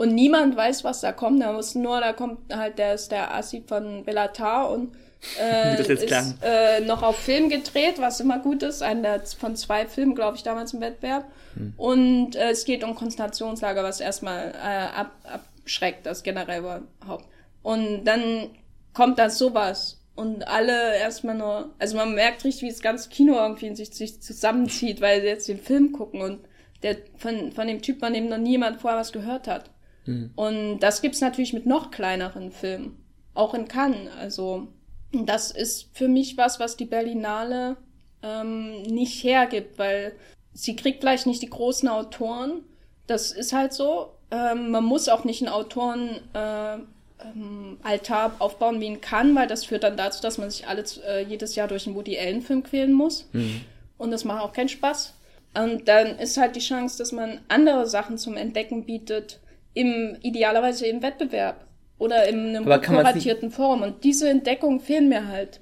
und niemand weiß, was da kommt. Da muss nur, da kommt halt, der ist der Assi von Bellatar und äh, ist äh, noch auf Film gedreht, was immer gut ist. Einer von zwei Filmen, glaube ich, damals im Wettbewerb. Hm. Und äh, es geht um Konzentrationslager, was erstmal äh, ab, ab schreckt das generell überhaupt. Und dann kommt da sowas und alle erstmal nur, also man merkt richtig, wie das ganze Kino irgendwie in sich, sich zusammenzieht, weil sie jetzt den Film gucken und der von, von dem Typ, von dem noch niemand vorher was gehört hat. Mhm. Und das gibt's natürlich mit noch kleineren Filmen. Auch in Cannes. Also, das ist für mich was, was die Berlinale ähm, nicht hergibt, weil sie kriegt vielleicht nicht die großen Autoren. Das ist halt so. Ähm, man muss auch nicht einen Autoren äh, ähm, Altar aufbauen wie ihn kann, weil das führt dann dazu, dass man sich alles äh, jedes Jahr durch einen Woody Allen Film quälen muss. Mhm. Und das macht auch keinen Spaß. Und dann ist halt die Chance, dass man andere Sachen zum Entdecken bietet, im idealerweise im Wettbewerb oder in einem kuratierten Forum. Und diese Entdeckungen fehlen mir halt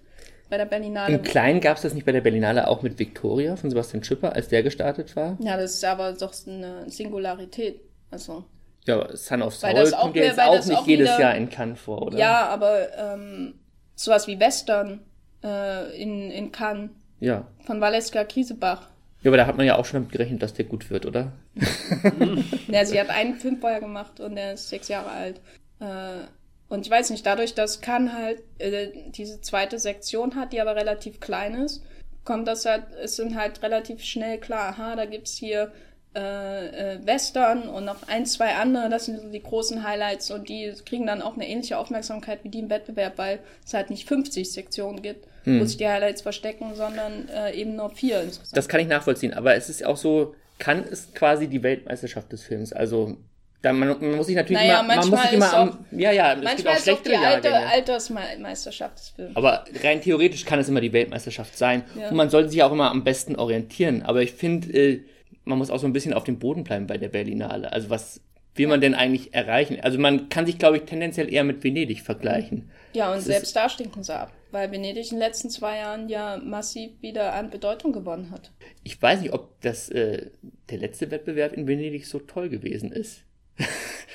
bei der Berlinale. Im Kleinen gab es das nicht bei der Berlinale auch mit Victoria von Sebastian Schipper, als der gestartet war? Ja, das ist aber doch eine Singularität. Also. Ja, Son of Soul kommt ja jetzt auch nicht jedes wieder, Jahr in Cannes vor, oder? Ja, aber ähm, sowas wie Western äh, in, in Cannes. Ja. Von Valeska Kiesebach. Ja, aber da hat man ja auch schon damit gerechnet, dass der gut wird, oder? ja, sie hat einen Film vorher gemacht und der ist sechs Jahre alt. Äh, und ich weiß nicht, dadurch, dass Cannes halt äh, diese zweite Sektion hat, die aber relativ klein ist, kommt das halt, es sind halt relativ schnell klar, aha, da gibt's hier äh, äh, Western und noch ein, zwei andere, das sind so die großen Highlights und die kriegen dann auch eine ähnliche Aufmerksamkeit wie die im Wettbewerb, weil es halt nicht 50 Sektionen gibt, hm. wo sich die Highlights verstecken, sondern äh, eben nur vier insgesamt. Das kann ich nachvollziehen, aber es ist auch so, kann ist quasi die Weltmeisterschaft des Films, also da, man, man muss sich natürlich naja, immer, man muss sich immer am, ja, ja, es gibt auch schlechtere ist auch die alte Altersmeisterschaft des Films. Aber rein theoretisch kann es immer die Weltmeisterschaft sein ja. und man sollte sich auch immer am besten orientieren. Aber ich finde, äh, man muss auch so ein bisschen auf dem Boden bleiben bei der Berlinale. Also was will man denn eigentlich erreichen? Also man kann sich, glaube ich, tendenziell eher mit Venedig vergleichen. Ja, und das selbst da stinken sie ab, weil Venedig in den letzten zwei Jahren ja massiv wieder an Bedeutung gewonnen hat. Ich weiß nicht, ob das äh, der letzte Wettbewerb in Venedig so toll gewesen ist.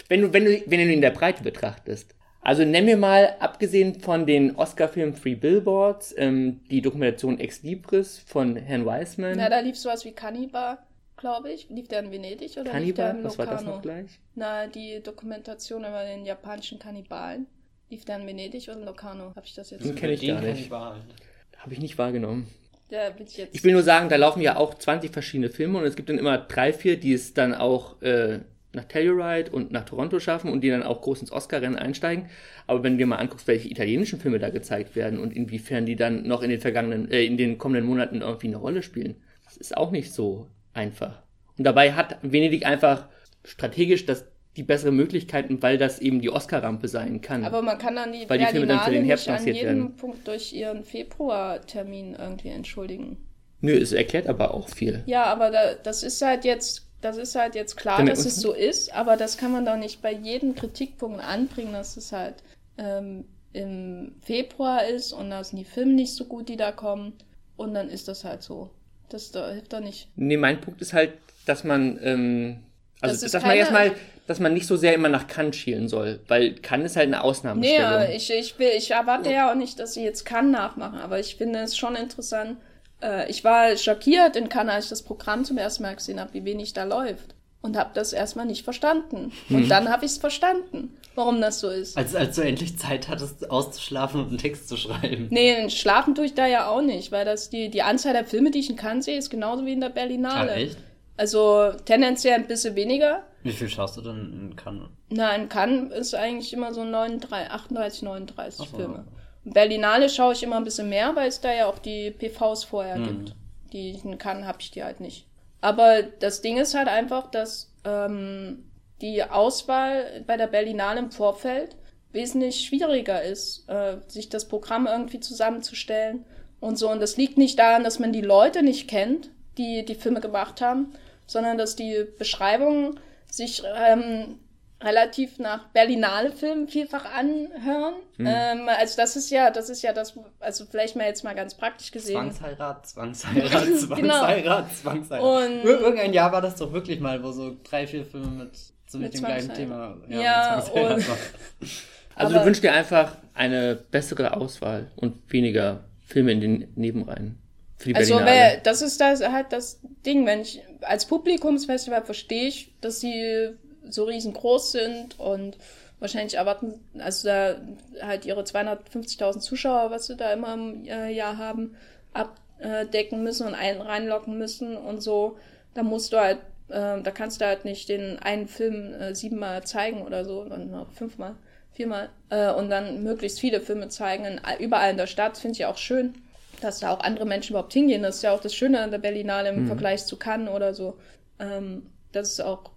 wenn, du, wenn, du, wenn du ihn in der Breite betrachtest. Also nenn mir mal, abgesehen von den Oscar-Filmen Free Billboards, ähm, die Dokumentation Ex Libris von Herrn Weisman. Na, da lief sowas wie Cannibal glaube ich. Lief der in Venedig oder Kannibal? lief der in Locarno? Was war das noch gleich? Na, die Dokumentation über den japanischen Kannibalen. Lief der in Venedig oder in Locarno? Habe ich das jetzt? Den kenne ich gar nicht. Habe ich nicht wahrgenommen. Ja, bin ich, jetzt ich will nur sagen, da laufen ja auch 20 verschiedene Filme und es gibt dann immer drei, vier, die es dann auch äh, nach Telluride und nach Toronto schaffen und die dann auch groß ins Oscar-Rennen einsteigen. Aber wenn du dir mal anguckst, welche italienischen Filme da gezeigt werden und inwiefern die dann noch in den vergangenen, äh, in den kommenden Monaten irgendwie eine Rolle spielen, das ist auch nicht so einfach. Und dabei hat Venedig einfach strategisch das die bessere Möglichkeit, weil das eben die Oscar-Rampe sein kann. Aber man kann dann die Weil die Filme dann für den Herbst nicht an jedem werden. Punkt durch ihren Februartermin irgendwie entschuldigen. Nö, es erklärt aber auch viel. Ja, aber da, das ist halt jetzt, das ist halt jetzt klar, Damit dass es so ist, aber das kann man doch nicht bei jedem Kritikpunkt anbringen, dass es halt ähm, im Februar ist und da sind die Filme nicht so gut, die da kommen. Und dann ist das halt so. Das da, hilft doch nicht. Nee, mein Punkt ist halt, dass man, ähm, also, Das dass man erstmal, dass man nicht so sehr immer nach Cannes schielen soll, weil Cannes ist halt eine Nee, Ausnahmestellung. äh, ich, ich, will, ich erwarte ja auch nicht, dass sie jetzt Cannes nachmachen, aber ich finde es schon interessant. Äh, ich war schockiert in Cannes, als ich das Programm zum ersten Mal gesehen habe, wie wenig da läuft. Und habe das erstmal nicht verstanden. Und dann habe ich es verstanden, warum das so ist. Als, als du endlich Zeit hattest, auszuschlafen und einen Text zu schreiben. Nee, schlafen tue ich da ja auch nicht, weil das die, die Anzahl der Filme, die ich in Cannes sehe, ist genauso wie in der Berlinale. Ah, echt? Also tendenziell ein bisschen weniger. Wie viel schaust du denn in Cannes? Na, in Cannes ist eigentlich immer so 39, 38, 39 Ach so. Filme. In Berlinale schaue ich immer ein bisschen mehr, weil es da ja auch die PVs vorher Mhm. gibt. Die in Cannes habe ich die halt nicht. Aber das Ding ist halt einfach, dass ähm, die Auswahl bei der Berlinale im Vorfeld wesentlich schwieriger ist, äh, sich das Programm irgendwie zusammenzustellen und so. Und das liegt nicht daran, dass man die Leute nicht kennt, die die Filme gemacht haben, sondern dass die Beschreibungen sich ähm, relativ nach Berlinale-Filmen vielfach anhören. Ähm, also das ist ja, das ist ja das, also vielleicht mal jetzt mal ganz praktisch gesehen. Zwangsheirat, Zwangsheirat, Genau. Zwangsheirat, Zwangsheirat. Und- Ir Irgendein Jahr war das doch wirklich mal, wo so drei, vier Filme mit, so mit, Mit dem gleichen Thema. Ja, Zwangsheirat und- also du wünschst dir einfach eine bessere Auswahl und weniger Filme in den Nebenreihen. Für die Also wer, das ist das halt das Ding, wenn ich als Publikumsfestival verstehe ich, dass sie so riesengroß sind und wahrscheinlich erwarten, also da halt ihre 250.000 Zuschauer, was sie da immer im äh, Jahr haben, abdecken müssen und ein, reinlocken müssen und so. Da musst du halt, äh, da kannst du halt nicht den einen Film äh, siebenmal zeigen oder so, dann noch fünfmal, viermal äh, und dann möglichst viele Filme zeigen, in, überall in der Stadt, finde ich auch schön dass da auch andere Menschen überhaupt hingehen. Das ist ja auch das Schöne an der Berlinale im Vergleich zu Cannes oder so. Ähm, das ist auch,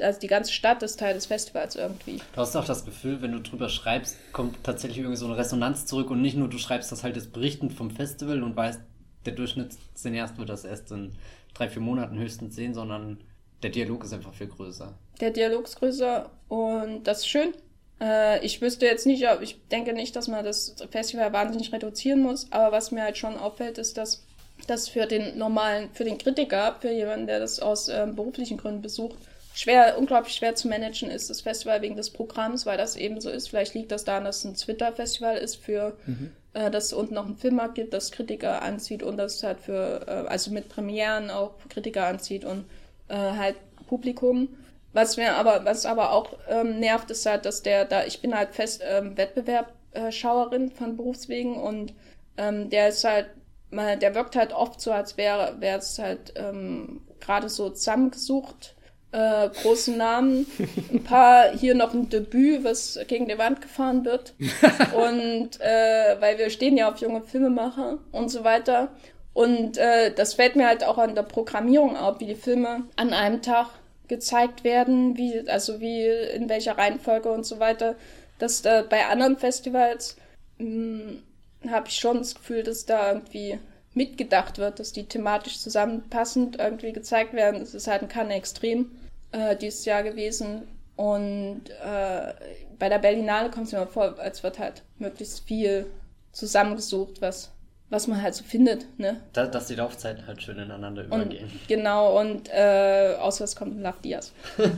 also die ganze Stadt ist Teil des Festivals irgendwie. Du hast auch das Gefühl, wenn du drüber schreibst, kommt tatsächlich irgendwie so eine Resonanz zurück und nicht nur du schreibst das halt als Berichten vom Festival und weißt, der Durchschnittscineast wird das erst in drei, vier Monaten höchstens sehen, sondern der Dialog ist einfach viel größer. Der Dialog ist größer und das ist schön. Äh, ich wüsste jetzt nicht, ob- ich denke nicht, dass man das Festival wahnsinnig reduzieren muss, aber was mir halt schon auffällt, ist, dass das für den normalen, für den Kritiker, für jemanden, der das aus ähm, beruflichen Gründen besucht, schwer, unglaublich schwer zu managen ist, das Festival wegen des Programms, weil das eben so ist. Vielleicht liegt das daran, dass es ein Twitter-Festival ist, für äh, dass es unten noch einen Filmmarkt gibt, das Kritiker anzieht und das halt für, äh, also mit Premieren auch Kritiker anzieht und äh, halt Publikum. Was mir aber, was aber auch ähm, nervt, ist halt, dass der da, ich bin halt fest ähm, Wettbewerbschauerin von Berufswegen und ähm, der ist halt, der wirkt halt oft so, als wäre wäre es halt ähm, gerade so zusammengesucht, äh, großen Namen, ein paar hier noch ein Debüt, was gegen die Wand gefahren wird und äh, weil wir stehen ja auf junge Filmemacher und so weiter. Und äh, das fällt mir halt auch an der Programmierung auf, wie die Filme an einem Tag gezeigt werden, wie, also wie in welcher Reihenfolge und so weiter. Dass äh, bei anderen Festivals habe ich schon das Gefühl, dass da irgendwie mitgedacht wird, dass die thematisch zusammenpassend irgendwie gezeigt werden. Das ist halt ein Cannes extrem äh, dieses Jahr gewesen. Und äh, bei der Berlinale kommt es mir vor, als wird halt möglichst viel zusammengesucht, was, was man halt so findet, ne? Da, dass die Laufzeiten halt schön ineinander Und übergehen. genau, und äh, außer es kommt ein Love Diaz.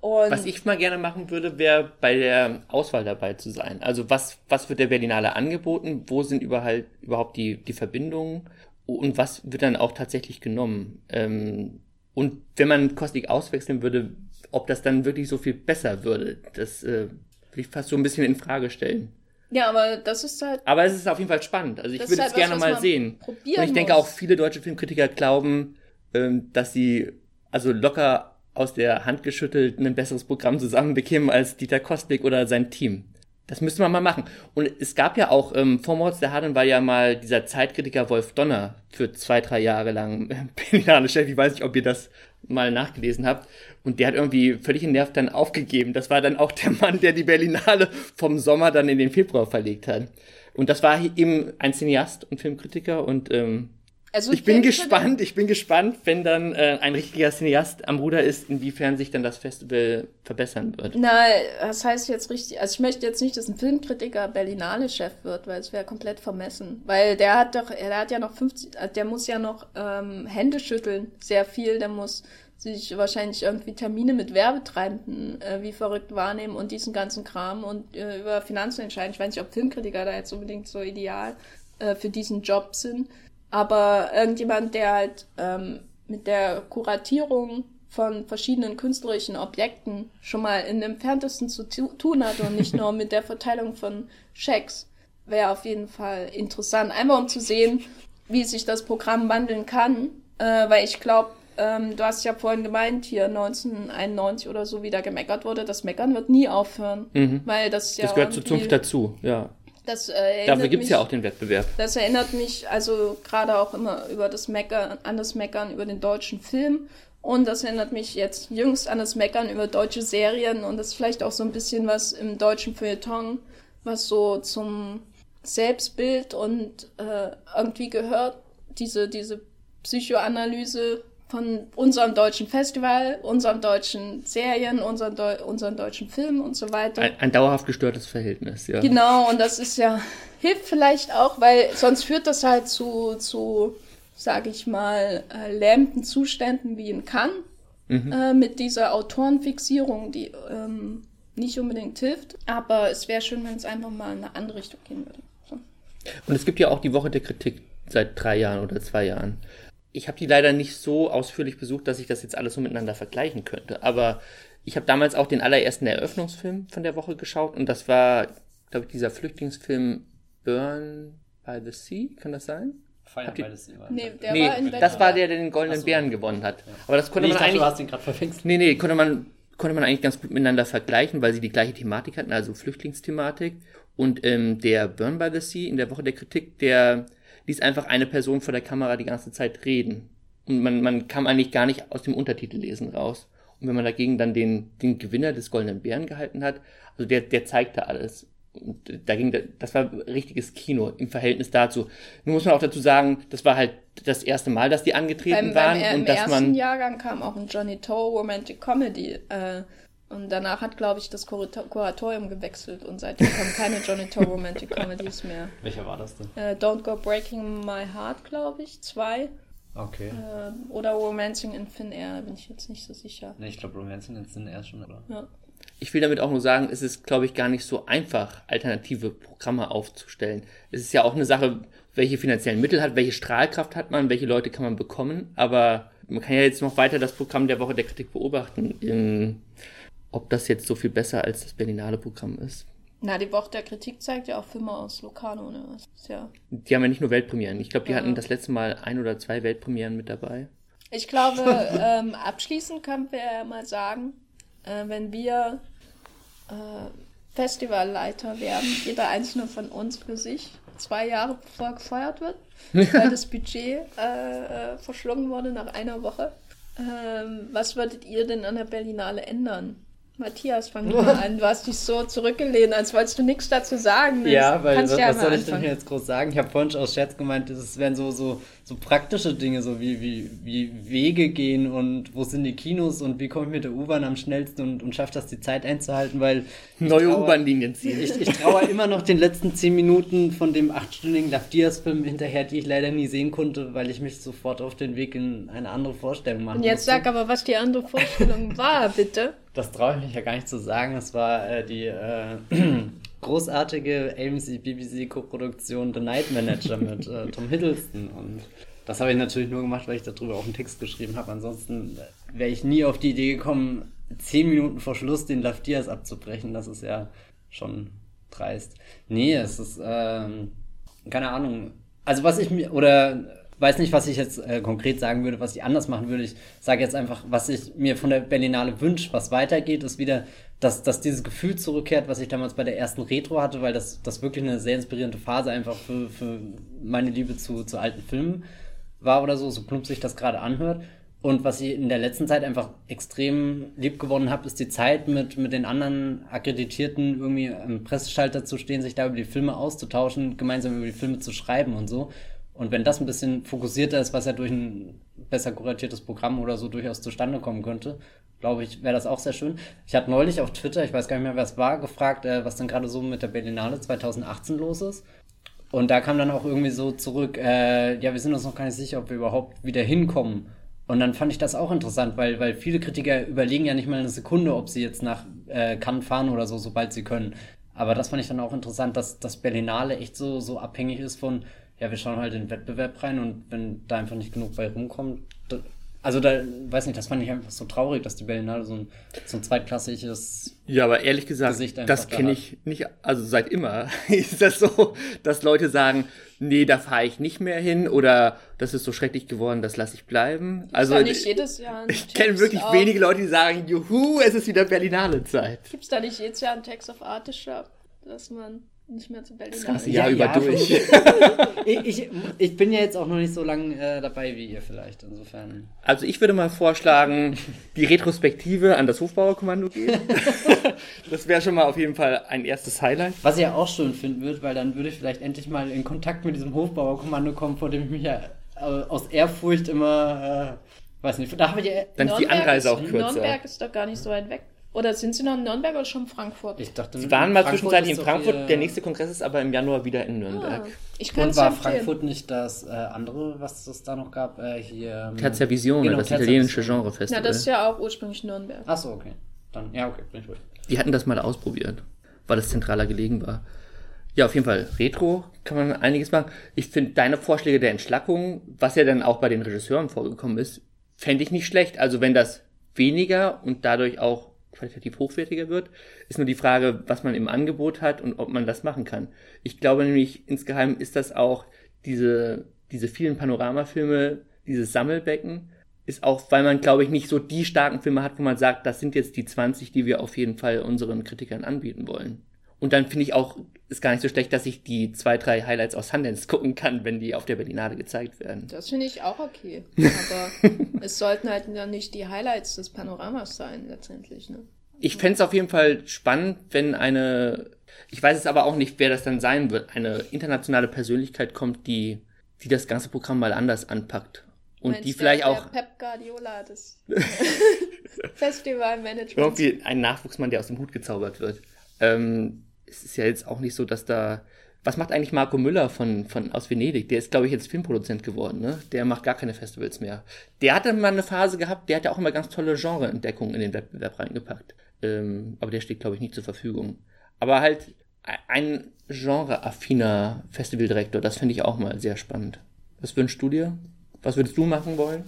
Und Was ich mal gerne machen würde, wäre bei der Auswahl dabei zu sein. Also was, was wird der Berlinale angeboten? Wo sind überhaupt, überhaupt die, die Verbindungen? Und was wird dann auch tatsächlich genommen? Ähm, und wenn man Kostik auswechseln würde, ob das dann wirklich so viel besser würde, das äh, will ich fast so ein bisschen in Frage stellen. ja, aber das ist halt Aber es ist auf jeden Fall spannend. Also ich würde ist es halt was, gerne was mal sehen. probieren Und ich denke muss. auch viele deutsche Filmkritiker glauben, ähm, dass sie also locker aus der Hand geschüttelt ein besseres Programm zusammenbekämen als Dieter Kostik oder sein Team. Das müsste man mal machen. Und es gab ja auch, ähm, vor Mords der Harden war ja mal dieser Zeitkritiker Wolf Donner für zwei, drei Jahre lang Berlinale Chef. Ich weiß nicht, ob ihr das mal nachgelesen habt. Und der hat irgendwie völlig genervt dann aufgegeben. Das war dann auch der Mann, der die Berlinale vom Sommer dann in den Februar verlegt hat. Und das war eben ein Cineast und Filmkritiker und ähm, also ich bin gespannt, ich bin gespannt, wenn dann äh, ein richtiger Cineast am Ruder ist, inwiefern sich dann das Festival verbessern wird. Na, das heißt jetzt richtig, also ich möchte jetzt nicht, dass ein Filmkritiker Berlinale-Chef wird, weil es wäre komplett vermessen. Weil der hat doch, er hat ja noch 50, äh, der muss ja noch ähm, Hände schütteln, sehr viel, der muss sich wahrscheinlich irgendwie Termine mit Werbetreibenden äh, wie verrückt wahrnehmen und diesen ganzen Kram und äh, über Finanzen entscheiden. Ich weiß nicht, ob Filmkritiker da jetzt unbedingt so ideal äh, für diesen Job sind. Aber irgendjemand, der halt ähm, mit der Kuratierung von verschiedenen künstlerischen Objekten schon mal in dem entferntesten zu tun hat und nicht nur mit der Verteilung von Schecks, wäre auf jeden Fall interessant. Einfach um zu sehen, wie sich das Programm wandeln kann, äh, weil ich glaube, ähm, du hast ja vorhin gemeint, hier 1991 oder so wieder gemeckert wurde, das Meckern wird nie aufhören, mhm. weil das ja Das gehört zur Zunft dazu, ja. Das, äh, Dafür gibt es ja auch den Wettbewerb. Das erinnert mich also gerade auch immer über das Meckern, an das Meckern über den deutschen Film. Und das erinnert mich jetzt jüngst an das Meckern über deutsche Serien und das ist vielleicht auch so ein bisschen was im deutschen Feuilleton, was so zum Selbstbild und äh, irgendwie gehört, diese, diese Psychoanalyse von unserem deutschen Festival, unseren deutschen Serien, unseren, Deu unseren deutschen Filmen und so weiter. Ein, ein, dauerhaft gestörtes Verhältnis, ja. Genau, und das ist ja, hilft vielleicht auch, weil sonst führt das halt zu, zu sage ich mal, äh, lähmenden Zuständen wie in Cannes, mhm. äh, mit dieser Autorenfixierung, die ähm, nicht unbedingt hilft. Aber es wäre schön, wenn es einfach mal in eine andere Richtung gehen würde. So. Und es gibt ja auch die Woche der Kritik seit drei Jahren oder zwei Jahren ich habe die leider nicht so ausführlich besucht, dass ich das jetzt alles so miteinander vergleichen könnte. Aber ich habe damals auch den allerersten Eröffnungsfilm von der Woche geschaut und das war, glaube ich, dieser Flüchtlingsfilm Burn by the Sea, kann das sein? Fire by the Sea war Nee, der nee war in das war der, der den Goldenen so. Bären gewonnen hat. Ja. Aber das konnte nee, man dachte, eigentlich. Du hast ihn gerade verwechselt. Nee, nee, konnte man, konnte man eigentlich ganz gut miteinander vergleichen, weil sie die gleiche Thematik hatten, also Flüchtlingsthematik. Und ähm, der Burn by the Sea in der Woche der Kritik, der ließ einfach eine Person vor der Kamera die ganze Zeit reden. Und man, man kam eigentlich gar nicht aus dem Untertitellesen raus. Und wenn man dagegen dann den, den Gewinner des Goldenen Bären gehalten hat, also der, der zeigte alles. Und da ging, das war richtiges Kino im Verhältnis dazu. Nun muss man auch dazu sagen, das war halt das erste Mal, dass die angetreten beim, waren. Beim, und dass man. Im ersten Jahrgang kam auch ein Johnny Toe Romantic Comedy. Äh, und danach hat, glaube ich, das Kuratorium gewechselt und seitdem kommen keine Johnny Toe Romantic Comedies mehr. Welcher war das denn? Äh, Don't Go Breaking My Heart, glaube ich, zwei. Okay. Äh, oder Romancing in Thin Air, bin ich jetzt nicht so sicher. Nee, ich glaube Romancing in Thin Air schon, oder? Ja. Ich will damit auch nur sagen, es ist, glaube ich, gar nicht so einfach, alternative Programme aufzustellen. Es ist ja auch eine Sache, welche finanziellen Mittel hat, welche Strahlkraft hat man, welche Leute kann man bekommen, aber man kann ja jetzt noch weiter das Programm der Woche der Kritik beobachten. In, ob das jetzt so viel besser als das Berlinale Programm ist. Na, die Woche der Kritik zeigt ja auch Filme aus Locarno, ne? Ja. Die haben ja nicht nur Weltpremieren. Ich glaube, die ja. hatten das letzte Mal ein oder zwei Weltpremieren mit dabei. Ich glaube, ähm, abschließend können wir mal sagen, äh, wenn wir äh, Festivalleiter werden, jeder einzelne von uns für sich, zwei Jahre bevor gefeuert wird, weil das Budget äh, äh, verschlungen wurde nach einer Woche. Ähm, was würdet ihr denn an der Berlinale ändern? Matthias, fang mal an. Du hast dich so zurückgelehnt, als wolltest du nichts dazu sagen. Ja, weil was, ja was soll ich denn jetzt groß sagen? Ich habe vorhin schon aus Scherz gemeint, es wären so, so, so praktische Dinge, so wie, wie, wie Wege gehen und wo sind die Kinos und wie komme ich mit der U-Bahn am schnellsten und, und schaffe das, die Zeit einzuhalten, weil. Neue U-Bahn-Linien ziehen. Ich, ich traue immer noch den letzten zehn Minuten von dem achtstündigen Love Diaz-Film hinterher, die ich leider nie sehen konnte, weil ich mich sofort auf den Weg in eine andere Vorstellung machen Und jetzt musste. sag aber, was die andere Vorstellung war, bitte. Das traue ich mich ja gar nicht zu sagen. Es war äh, die äh, großartige AMC-BBC-Koproduktion The Night Manager mit äh, Tom Hiddleston. Und das habe ich natürlich nur gemacht, weil ich darüber auch einen Text geschrieben habe. Ansonsten wäre ich nie auf die Idee gekommen, zehn Minuten vor Schluss den Love abzubrechen. Das ist ja schon dreist. Nee, es ist, ähm, keine Ahnung. Also was ich mir, oder weiß nicht, was ich jetzt äh, konkret sagen würde, was ich anders machen würde. Ich sage jetzt einfach, was ich mir von der Berlinale wünsche, was weitergeht, ist wieder dass, dass dieses Gefühl zurückkehrt, was ich damals bei der ersten Retro hatte, weil das, das wirklich eine sehr inspirierende Phase einfach für, für meine Liebe zu, zu alten Filmen war oder so, so plump sich das gerade anhört. Und was ich in der letzten Zeit einfach extrem lieb gewonnen habe, ist die Zeit mit, mit den anderen Akkreditierten irgendwie am Presseschalter zu stehen, sich da über die Filme auszutauschen, gemeinsam über die Filme zu schreiben und so. Und wenn das ein bisschen fokussierter ist, was ja durch ein besser kuratiertes Programm oder so durchaus zustande kommen könnte, glaube ich, wäre das auch sehr schön. Ich hatte neulich auf Twitter, ich weiß gar nicht mehr, wer es war, gefragt, äh, was dann gerade so mit der Berlinale 2018 los ist. Und da kam dann auch irgendwie so zurück, äh, ja, wir sind uns noch gar nicht sicher, ob wir überhaupt wieder hinkommen. Und dann fand ich das auch interessant, weil, weil viele Kritiker überlegen ja nicht mal eine Sekunde, ob sie jetzt nach äh, Cannes fahren oder so, sobald sie können. Aber das fand ich dann auch interessant, dass das Berlinale echt so, so abhängig ist von, ja, wir schauen halt in den Wettbewerb rein und wenn da einfach nicht genug bei rumkommt, also da, weiß nicht, das fand ich einfach so traurig, dass die Berlinale so ein, so ein zweitklassiges. Ja, aber ehrlich gesagt, das kenne ich nicht, also seit immer ist das so, dass Leute sagen, nee, da fahre ich nicht mehr hin oder das ist so schrecklich geworden, das lasse ich bleiben. Gibt's also da nicht jedes Jahr ich kenne wirklich auf, wenige Leute, die sagen, juhu, es ist wieder Berlinale Zeit. Gibt es da nicht jedes Jahr einen Text of Artist dass man nicht mehr zu Berlin. Das ganze Jahr ja, über ja, durch. ich, ich, ich, bin ja jetzt auch noch nicht so lange äh, dabei wie ihr vielleicht, insofern. Also ich würde mal vorschlagen, die Retrospektive an das Hofbauerkommando gehen. das wäre schon mal auf jeden Fall ein erstes Highlight. Was ich ja auch schön finden würde, weil dann würde ich vielleicht endlich mal in Kontakt mit diesem Hofbauerkommando kommen, vor dem ich mich ja äh, aus Ehrfurcht immer, äh, weiß nicht, da habe ich ja... Dann ist die Anreise auch kürzer. Nürnberg ist doch gar nicht so weit weg. Oder sind Sie noch in Nürnberg oder schon in Frankfurt? Ich dachte, Sie waren mal zwischenzeitlich in Frankfurt. Der nächste Kongress ist aber im Januar wieder in Nürnberg. Ah, ich Und war Frankfurt nicht das äh, andere, was es da noch gab? Äh, hier. Ähm, Terza Visione, genau, das Terza italienische Genrefestival. Ja, das ist ja auch ursprünglich Nürnberg. Ach so, okay. Dann, ja, okay, bin ich ruhig. Die hatten das mal ausprobiert, weil es zentraler gelegen war. Ja, auf jeden Fall. Retro kann man einiges machen. Ich finde deine Vorschläge der Entschlackung, was ja dann auch bei den Regisseuren vorgekommen ist, fände ich nicht schlecht. Also wenn das weniger und dadurch auch qualitativ hochwertiger wird, ist nur die Frage, was man im Angebot hat und ob man das machen kann. Ich glaube nämlich, insgeheim ist das auch diese, diese vielen Panoramafilme, dieses Sammelbecken, ist auch, weil man, glaube ich, nicht so die starken Filme hat, wo man sagt, das sind jetzt die 20, die wir auf jeden Fall unseren Kritikern anbieten wollen. Und dann finde ich auch, ist gar nicht so schlecht, dass ich die zwei, drei Highlights aus Sundance gucken kann, wenn die auf der Berlinale gezeigt werden. Das finde ich auch okay. Aber es sollten halt dann nicht die Highlights des Panoramas sein, letztendlich. Ne? Ich fände es auf jeden Fall spannend, wenn eine, ich weiß es aber auch nicht, wer das dann sein wird, eine internationale Persönlichkeit kommt, die, die das ganze Programm mal anders anpackt. Und Meinst die vielleicht der, auch. Der Pep Guardiola des Festivalmanagements. Irgendwie ein Nachwuchsmann, der aus dem Hut gezaubert wird. Ähm, es ist ja jetzt auch nicht so, dass da. Was macht eigentlich Marco Müller von, von aus Venedig? Der ist, glaube ich, jetzt Filmproduzent geworden, ne? Der macht gar keine Festivals mehr. Der hatte mal eine Phase gehabt, der hat ja auch immer ganz tolle Genreentdeckungen in den Wettbewerb reingepackt. Ähm, aber der steht, glaube ich, nicht zur Verfügung. Aber halt ein genreaffiner Festivaldirektor, das finde ich auch mal sehr spannend. Was wünschst du dir? Was würdest du machen wollen?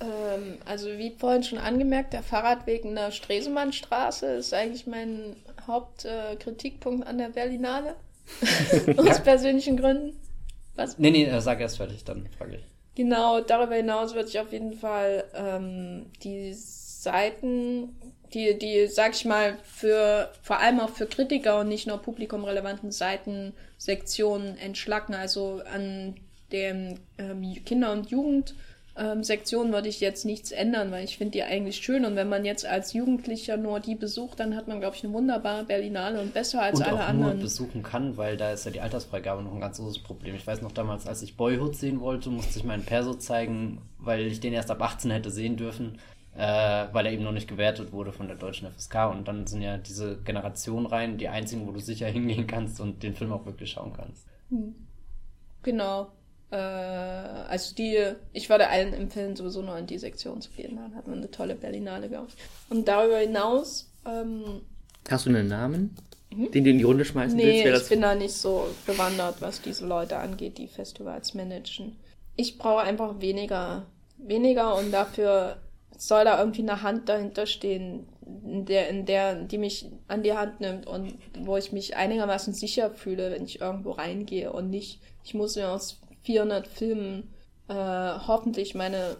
Ähm, also wie vorhin schon angemerkt, der Fahrradweg in der Stresemannstraße ist eigentlich mein Hauptkritikpunkt äh, an der Berlinale. Aus persönlichen Gründen. Was? Nee, nee, äh, sag erst fertig, dann frage ich. Genau, darüber hinaus würde ich auf jeden Fall ähm, die Seiten, die, die, sag ich mal, für vor allem auch für Kritiker und nicht nur publikumrelevanten Seiten Sektionen entschlacken. Also an dem ähm, Kinder- und Jugend ähm, Sektion würde ich jetzt nichts ändern, weil ich finde die eigentlich schön. Und wenn man jetzt als Jugendlicher nur die besucht, dann hat man, glaube ich, eine wunderbare Berlinale und besser als und alle auch anderen. Nur besuchen kann, weil da ist ja die Altersfreigabe noch ein ganz großes Problem. Ich weiß noch damals, als ich Boyhood sehen wollte, musste ich meinen Perso zeigen, weil ich den erst ab 18 hätte sehen dürfen. Äh, weil er eben noch nicht gewertet wurde von der deutschen FSK. Und dann sind ja diese Generationen rein die einzigen, wo du sicher hingehen kannst und den Film auch wirklich schauen kannst. Hm. Genau. Äh, also die, ich würde allen empfehlen, sowieso nur in die Sektion zu gehen. Dann hat man eine tolle Berlinale, glaube ich. Und darüber hinaus. Ähm, Hast du einen Namen, mhm. den du in die Runde schmeißen nee, willst? Nee, ich bin da nicht so bewandert, was diese Leute angeht, die Festivals managen. Ich brauche einfach weniger, weniger und dafür soll da irgendwie eine Hand dahinter stehen, in der, in der, die mich an die Hand nimmt und wo ich mich einigermaßen sicher fühle, wenn ich irgendwo reingehe und nicht, ich muss mir aus 400 Filmen äh, hoffentlich meine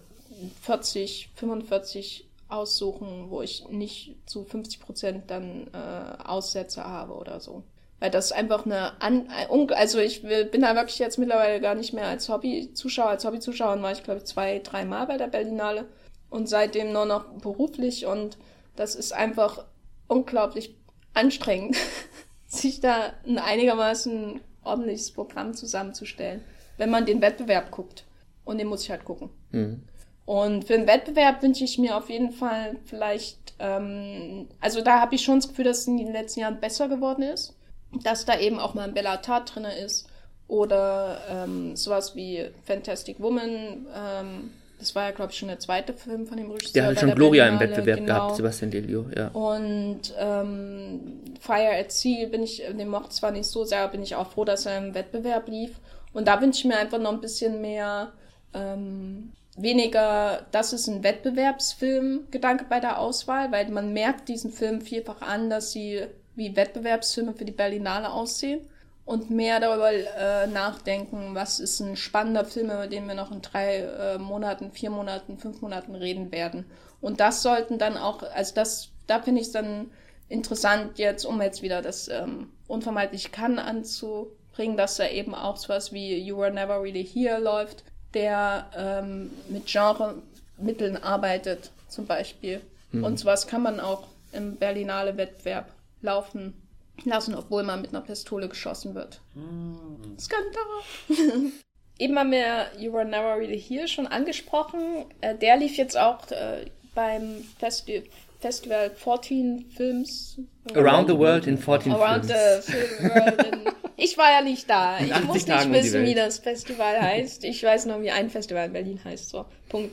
40, 45 aussuchen, wo ich nicht zu 50 Prozent dann äh, Aussätze habe oder so. Weil das einfach eine, An also ich bin da wirklich jetzt mittlerweile gar nicht mehr als Hobbyzuschauer. Als Hobbyzuschauer war ich glaube ich zwei, dreimal bei der Berlinale und seitdem nur noch beruflich und das ist einfach unglaublich anstrengend, sich da ein einigermaßen ordentliches Programm zusammenzustellen, wenn man den Wettbewerb guckt. Und den muss ich halt gucken. Mhm. Und für den Wettbewerb wünsche ich mir auf jeden Fall vielleicht, ähm, also da habe ich schon das Gefühl, dass es in den letzten Jahren besser geworden ist. Dass da eben auch mal ein Bellatat drin ist. Oder ähm, sowas wie Fantastic Woman, ähm, das war ja, glaube ich, schon der zweite Film von dem Regisseur. Der hat schon Gloria im Wettbewerb genau. gehabt, Sebastian Delio, ja. Und ähm, Fire at Sea bin ich, den mochte zwar nicht so sehr, bin ich auch froh, dass er im Wettbewerb lief. Und da wünsche ich mir einfach noch ein bisschen mehr, ähm, weniger, das ist ein Wettbewerbsfilm, Gedanke bei der Auswahl, weil man merkt diesen Film vielfach an, dass sie wie Wettbewerbsfilme für die Berlinale aussehen und mehr darüber äh, nachdenken, was ist ein spannender Film, über den wir noch in drei äh, Monaten, vier Monaten, fünf Monaten reden werden. Und das sollten dann auch, also das, da finde ich es dann interessant jetzt, um jetzt wieder das ähm, unvermeidlich kann anzubringen, dass da eben auch sowas wie You Were Never Really Here läuft, der ähm, mit Genremitteln arbeitet, zum Beispiel. Mhm. Und sowas kann man auch im Berlinale Wettbewerb laufen lassen, obwohl man mit einer Pistole geschossen wird. Mm. Skandal. Eben haben wir You Were Never Really Here schon angesprochen. Äh, der lief jetzt auch äh, beim Festi Festival 14 Films. Around the World in 14 Around Films. The world in, ich war ja nicht da. Ich muss nicht wissen, wie das Festival heißt. Ich weiß nur, wie ein Festival in Berlin heißt. So, Punkt.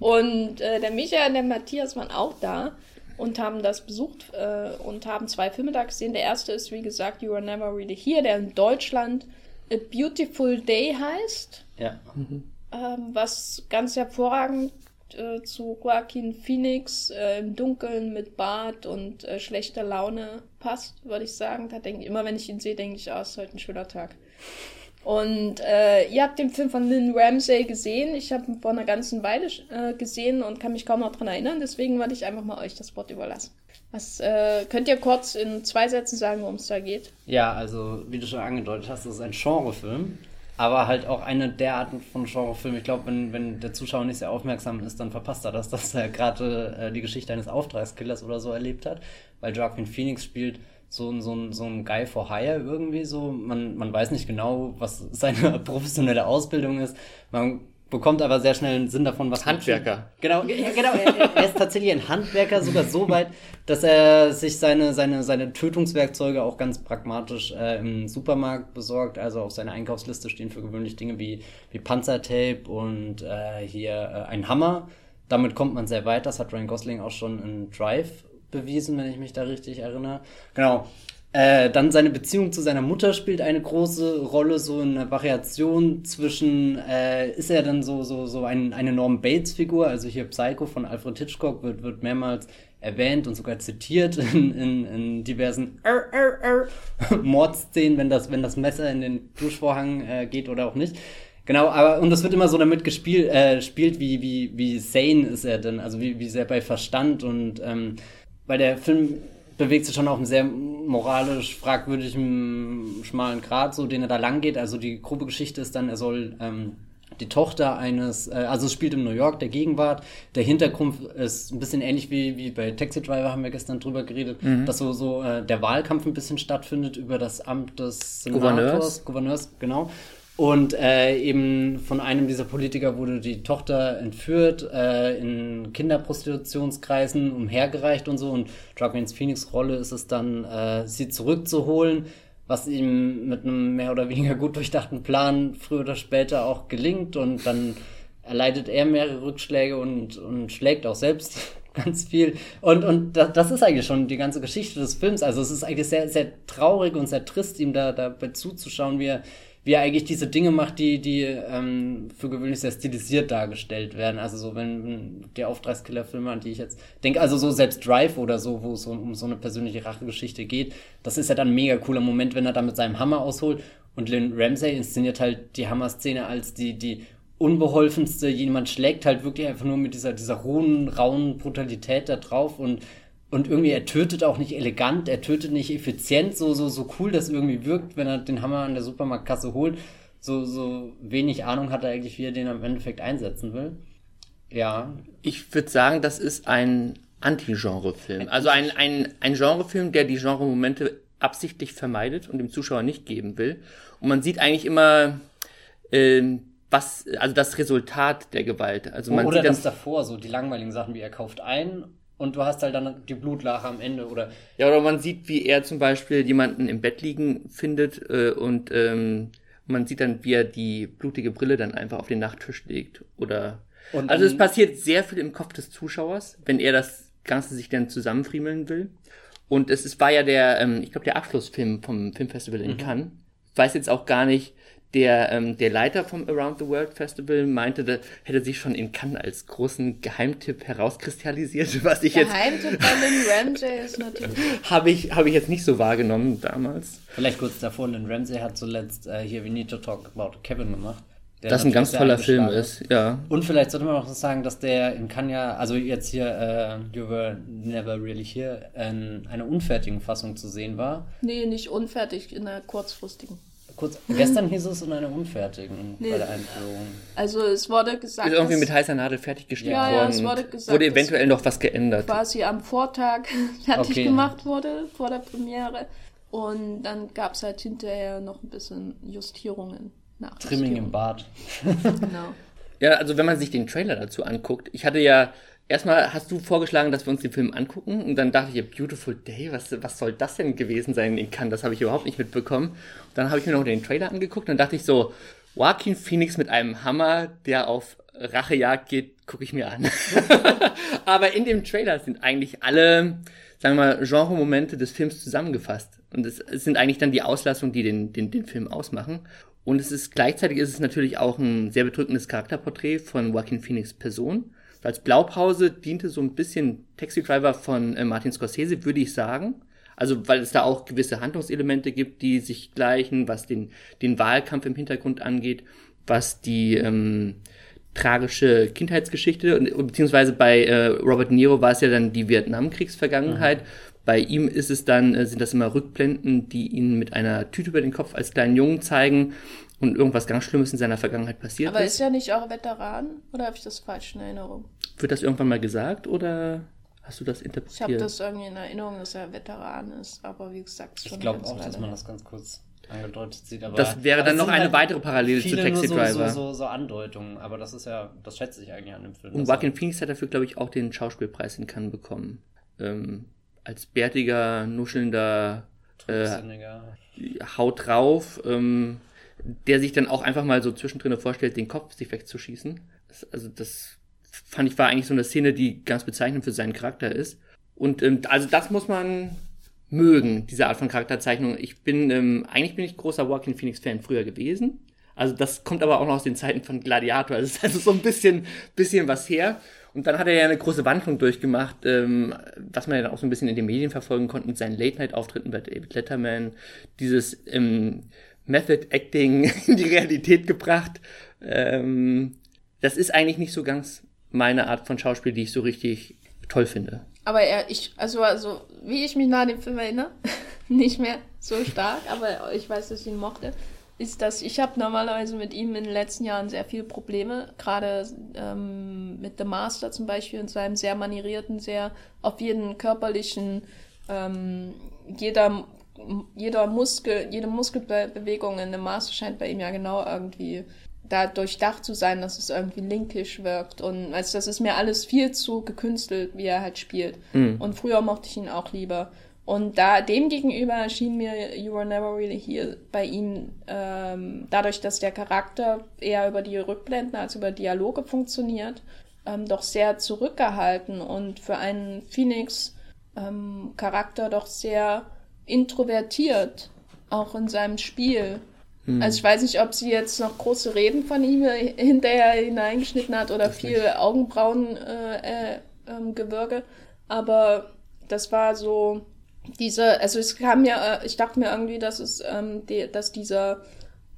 Und äh, der Michael und der Matthias waren auch da und haben das besucht äh, und haben zwei Filme da gesehen. Der erste ist, wie gesagt, You Are Never Really Here, der in Deutschland A Beautiful Day heißt. Ja. Mhm. Ähm, was ganz hervorragend äh, zu Joaquin Phoenix äh, im Dunkeln mit Bart und äh, schlechter Laune passt, würde ich sagen. Da denke ich, immer wenn ich ihn sehe, denke ich, ah, oh, ist heute ein schöner Tag. Und äh, ihr habt den Film von Lynn Ramsey gesehen. Ich habe ihn vor einer ganzen Weile äh, gesehen und kann mich kaum noch dran erinnern. Deswegen wollte ich einfach mal euch das Wort überlassen. Was äh, könnt ihr kurz in zwei Sätzen sagen, worum es da geht? Ja, also wie du schon angedeutet hast, es ist ein Genrefilm, aber halt auch eine der Arten von Genrefilmen. Ich glaube, wenn, wenn der Zuschauer nicht sehr aufmerksam ist, dann verpasst er das, dass er gerade äh, die Geschichte eines Auftragskillers oder so erlebt hat, weil Joaquin Phoenix spielt so, ein so, ein so ein Guy for Hire irgendwie so. Man, man weiß nicht genau, was seine professionelle Ausbildung ist. Man bekommt aber sehr schnell einen Sinn davon, was Handwerker. Genau, genau. Er, er, ist tatsächlich ein Handwerker, sogar so weit, dass er sich seine, seine, seine Tötungswerkzeuge auch ganz pragmatisch äh, im Supermarkt besorgt. Also auf seiner Einkaufsliste stehen für gewöhnlich Dinge wie, wie Panzertape und äh, hier äh, ein Hammer. Damit kommt man sehr weit. Das hat Ryan Gosling auch schon in Drive bewiesen, wenn ich mich da richtig erinnere. Genau. Äh, dann seine Beziehung zu seiner Mutter spielt eine große Rolle, so in einer Variation zwischen, äh, ist er dann so, so, so ein, eine Norm Bates-Figur, also hier Psycho von Alfred Hitchcock wird, wird mehrmals erwähnt und sogar zitiert in, in, in diversen er, er, er Mordszenen, wenn das, wenn das Messer in den Duschvorhang äh, geht oder auch nicht. Genau, aber und das wird immer so damit gespielt, äh, spielt, wie, wie, wie sane ist er denn, also wie, wie sehr bei Verstand und ähm, weil der Film bewegt sich schon auf einem sehr moralisch fragwürdigen, schmalen Grad, so den er da lang geht. Also die grobe Geschichte ist dann, er soll ähm, die Tochter eines, äh, also es spielt in New York, der Gegenwart. Der Hintergrund ist ein bisschen ähnlich wie, wie bei Taxi Driver, haben wir gestern drüber geredet, mhm. dass so, so äh, der Wahlkampf ein bisschen stattfindet über das Amt des Senators, Gouverneurs, Gouverneurs genau. Und äh, eben von einem dieser Politiker wurde die Tochter entführt, äh, in Kinderprostitutionskreisen umhergereicht und so. Und Joaquin Phoenix Rolle ist es dann, äh, sie zurückzuholen, was ihm mit einem mehr oder weniger gut durchdachten Plan früher oder später auch gelingt. Und dann erleidet er mehrere Rückschläge und, und schlägt auch selbst ganz viel. Und, und das ist eigentlich schon die ganze Geschichte des Films. Also es ist eigentlich sehr, sehr traurig und sehr trist, ihm da dabei zuzuschauen, wie er wie er eigentlich diese Dinge macht, die, die ähm, für gewöhnlich sehr stilisiert dargestellt werden. Also so, wenn der Auftragskiller-Filme, an die ich jetzt denke, also so selbst Drive oder so, wo es so, um so eine persönliche Rachegeschichte geht, das ist ja dann ein mega cooler Moment, wenn er da mit seinem Hammer ausholt. Und Lynn Ramsey inszeniert halt die Hammer-Szene als die, die Unbeholfenste. Jemand schlägt halt wirklich einfach nur mit dieser, dieser rohen, rauen Brutalität da drauf und, und irgendwie, er tötet auch nicht elegant, er tötet nicht effizient, so, so, so cool das irgendwie wirkt, wenn er den Hammer an der Supermarktkasse holt. So, so wenig Ahnung hat er eigentlich, wie er den am Endeffekt einsetzen will. Ja. Ich würde sagen, das ist ein Anti-Genre-Film. Also ein, ein, ein Genre-Film, der die Genre-Momente absichtlich vermeidet und dem Zuschauer nicht geben will. Und man sieht eigentlich immer, ähm, was, also das Resultat der Gewalt. Also man oder sieht das davor, so die langweiligen Sachen, wie er kauft ein und du hast halt dann die Blutlache am Ende oder. Ja, oder man sieht, wie er zum Beispiel jemanden im Bett liegen findet äh, und ähm, man sieht dann, wie er die blutige Brille dann einfach auf den Nachttisch legt. Oder Und also es passiert sehr viel im Kopf des Zuschauers, wenn er das Ganze sich dann zusammenfriemeln will. Und es ist, war ja der, ähm, ich glaube, der Abschlussfilm vom Filmfestival in Cannes. Ich weiß jetzt auch gar nicht, der, ähm, der Leiter vom Around the World Festival meinte, da hätte sich schon in Cannes als großen Geheimtipp herauskristallisiert, was ich jetzt Geheimtipp bei Lynn Ramsey ist natürlich. habe ich, habe ich jetzt nicht so wahrgenommen damals. Vielleicht kurz davor, Lynn Ramsey hat zuletzt äh, hier We Need to Talk About Kevin gemacht. der Das ein ganz toller Film ist, ja. Und vielleicht sollte man auch noch sagen, dass der in Cannes ja, also jetzt hier äh, You Were Never Really Here, in einer unfertigen Fassung zu sehen war. Nee, nicht unfertig, in einer kurzfristigen. Kurz, gestern hieß es in einer unfertigen bei der Einführung. Also es wurde gesagt, Ist irgendwie mit heißer Nadel fertiggestellt Ja, ja, worden. es wurde gesagt, wurde eventuell noch was geändert. quasi am Vortag fertig Okay. gemacht wurde, vor der Premiere. Und dann gab es halt hinterher noch ein bisschen Justierungen. Trimming im Bad. Genau. Ja, also wenn man sich den Trailer dazu anguckt, ich hatte ja, erstmal hast du vorgeschlagen, dass wir uns den Film angucken und dann dachte ich, ja, Beautiful Day, was, was soll das denn gewesen sein in Cannes? Das habe ich überhaupt nicht mitbekommen. Und dann habe ich mir noch den Trailer angeguckt und dachte ich so, Joaquin Phoenix mit einem Hammer, der auf Rachejagd geht, gucke ich mir an. Aber in dem Trailer sind eigentlich alle, sagen wir mal, Genre-Momente des Films zusammengefasst. Und es, es sind eigentlich dann die Auslassungen, die den, den, den Film ausmachen. Und es ist gleichzeitig ist es natürlich auch ein sehr bedrückendes Charakterporträt von Joaquin Phoenix Person. Als Blaupause diente so ein bisschen Taxi Driver von äh, Martin Scorsese, würde ich sagen. Also, weil es da auch gewisse Handlungselemente gibt, die sich gleichen, was den, den Wahlkampf im Hintergrund angeht, was die ähm, tragische Kindheitsgeschichte, und, beziehungsweise bei äh, Robert De Niro war es ja dann die Vietnamkriegsvergangenheit. Bei ihm ist es dann, äh, sind das immer Rückblenden, die ihn mit einer Tüte über den Kopf als kleinen Jungen zeigen und irgendwas ganz Schlimmes in seiner Vergangenheit passiert Aber ist. ist ja nicht auch Veteran? Oder habe ich das falsch in Erinnerung? Wird das irgendwann mal gesagt oder hast du das Ich habe interpretiert? das irgendwie in Erinnerung, dass er Veteran ist. Aber wie gesagt, ist schon Ich glaube auch, dass man das ganz kurz angedeutet sieht. Aber Das wäre dann noch eine halt weitere Parallele zu Taxi nur so, Driver. So, so, so Andeutungen, aber das ist ja, das schätze ich eigentlich an dem Film. Und Joaquin Phoenix hat dafür, glaube ich, auch den Schauspielpreis in Cannes bekommen. Ähm, als bärtiger, nuschelnder, äh. Haut drauf, ähm, der sich dann auch einfach mal so zwischendrin vorstellt, den Kopf sich wegzuschießen. Das, also das fand ich war eigentlich so eine Szene, die ganz bezeichnend für seinen Charakter ist. Und ähm, also das muss man mögen, diese Art von Charakterzeichnung. Ich bin, ähm, eigentlich bin ich großer Joaquin Phoenix-Fan früher gewesen. Also das kommt aber auch noch aus den Zeiten von Gladiator. Das ist also so ein bisschen, bisschen was her. Und dann hat er ja eine große Wandlung durchgemacht, ähm, was man ja dann auch so ein bisschen in den Medien verfolgen konnte mit seinen Late-Night-Auftritten bei David Letterman. Dieses ähm, Method-Acting in die Realität gebracht. Ähm, das ist eigentlich nicht so ganz meine Art von Schauspiel, die ich so richtig toll finde. Aber er, ich, also, also, wie ich mich nach dem Film erinnere, nicht mehr so stark, aber ich weiß, dass ich ihn mochte, ist, dass ich habe normalerweise mit ihm in den letzten Jahren sehr viele Probleme, gerade ähm, mit The Master zum Beispiel und seinem sehr manierierten, sehr auf jeden körperlichen, ähm, jeder, jeder Muskel, jede Muskelbewegung in The Master scheint bei ihm ja genau irgendwie da durchdacht zu sein, dass es irgendwie linkisch wirkt. Und also das ist mir alles viel zu gekünstelt, wie er halt spielt. Und früher mochte ich ihn auch lieber. Und da dem gegenüber erschien mir You Were Never Really Here bei ihm ähm, dadurch, dass der Charakter eher über die Rückblenden als über Dialoge funktioniert, ähm, doch sehr zurückgehalten und für einen Phoenix ähm, Charakter doch sehr introvertiert, auch in seinem Spiel. Also ich weiß nicht, ob sie jetzt noch große Reden von ihm hinterher hineingeschnitten hat oder viel Augenbrauengewürge, äh, äh, ähm, Gewürge. aber das war so diese, also es kam mir, äh, ich dachte mir irgendwie, dass es, ähm, die, dass dieser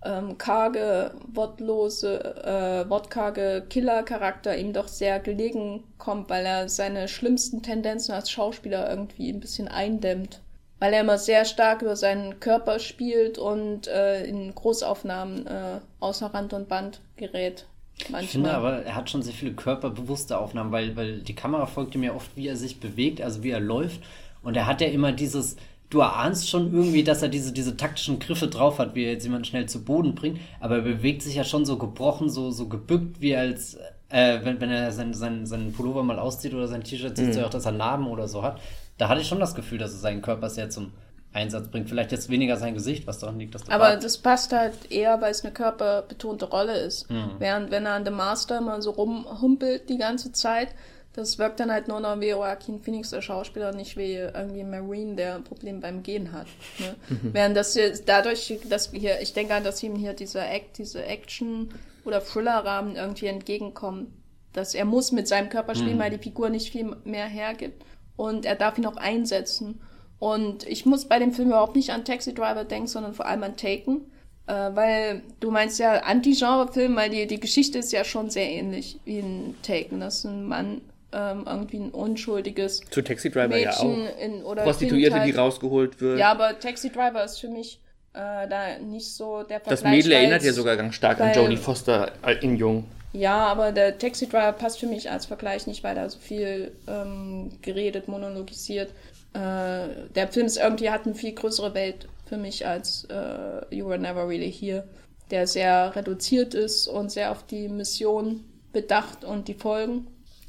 ähm, karge, wortlose, äh, wortkarge Killer-Charakter ihm doch sehr gelegen kommt, weil er seine schlimmsten Tendenzen als Schauspieler irgendwie ein bisschen eindämmt. Weil er immer sehr stark über seinen Körper spielt und äh, in Großaufnahmen äh, außer Rand und Band gerät. Manchmal. Ich finde aber, er hat schon sehr viele körperbewusste Aufnahmen, weil, weil die Kamera folgt ihm ja oft, wie er sich bewegt, also wie er läuft. Und er hat ja immer dieses, du erahnst schon irgendwie, dass er diese, diese taktischen Griffe drauf hat, wie er jetzt jemanden schnell zu Boden bringt, aber er bewegt sich ja schon so gebrochen, so, so gebückt, wie als, äh, wenn, wenn er seinen sein, sein Pullover mal auszieht oder sein T-Shirt, siehst mhm. du ja auch, dass er Narben oder so hat. Da hatte ich schon das Gefühl, dass er seinen Körper sehr zum Einsatz bringt. Vielleicht jetzt weniger sein Gesicht, was daran liegt, dass der Aber Bart das passt halt eher, weil es eine körperbetonte Rolle ist. Mhm. Während wenn er an The Master mal so rumhumpelt die ganze Zeit, das wirkt dann halt nur noch wie Joaquin Phoenix, der Schauspieler, nicht wie irgendwie Marine, der ein Problem beim Gehen hat. Ne? Während das hier, dadurch, dass hier, ich denke an, dass ihm hier dieser Act, diese Action- oder Thriller-Rahmen irgendwie entgegenkommen. Dass er muss mit seinem Körper spielen, mhm. weil die Figur nicht viel mehr hergibt. Und er darf ihn auch einsetzen. Und ich muss bei dem Film überhaupt nicht an Taxi Driver denken, sondern vor allem an Taken. Äh, weil du meinst ja Anti-Genre-Film, weil die, die Geschichte ist ja schon sehr ähnlich wie in Taken. Das ist ein Mann ähm, irgendwie ein unschuldiges Zu Taxi Driver Mädchen ja auch. In, oder Prostituierte, die rausgeholt wird. Ja, aber Taxi Driver ist für mich äh, da nicht so der Vergleich. Das Mädel erinnert ja sogar ganz stark an Jodie Foster in Jung. Ja, aber der Taxi Driver passt für mich als Vergleich nicht, weil da so viel ähm, geredet, monologisiert. Äh, der Film ist irgendwie hat eine viel größere Welt für mich als äh, You Were Never Really Here, der sehr reduziert ist und sehr auf die Mission bedacht und die Folgen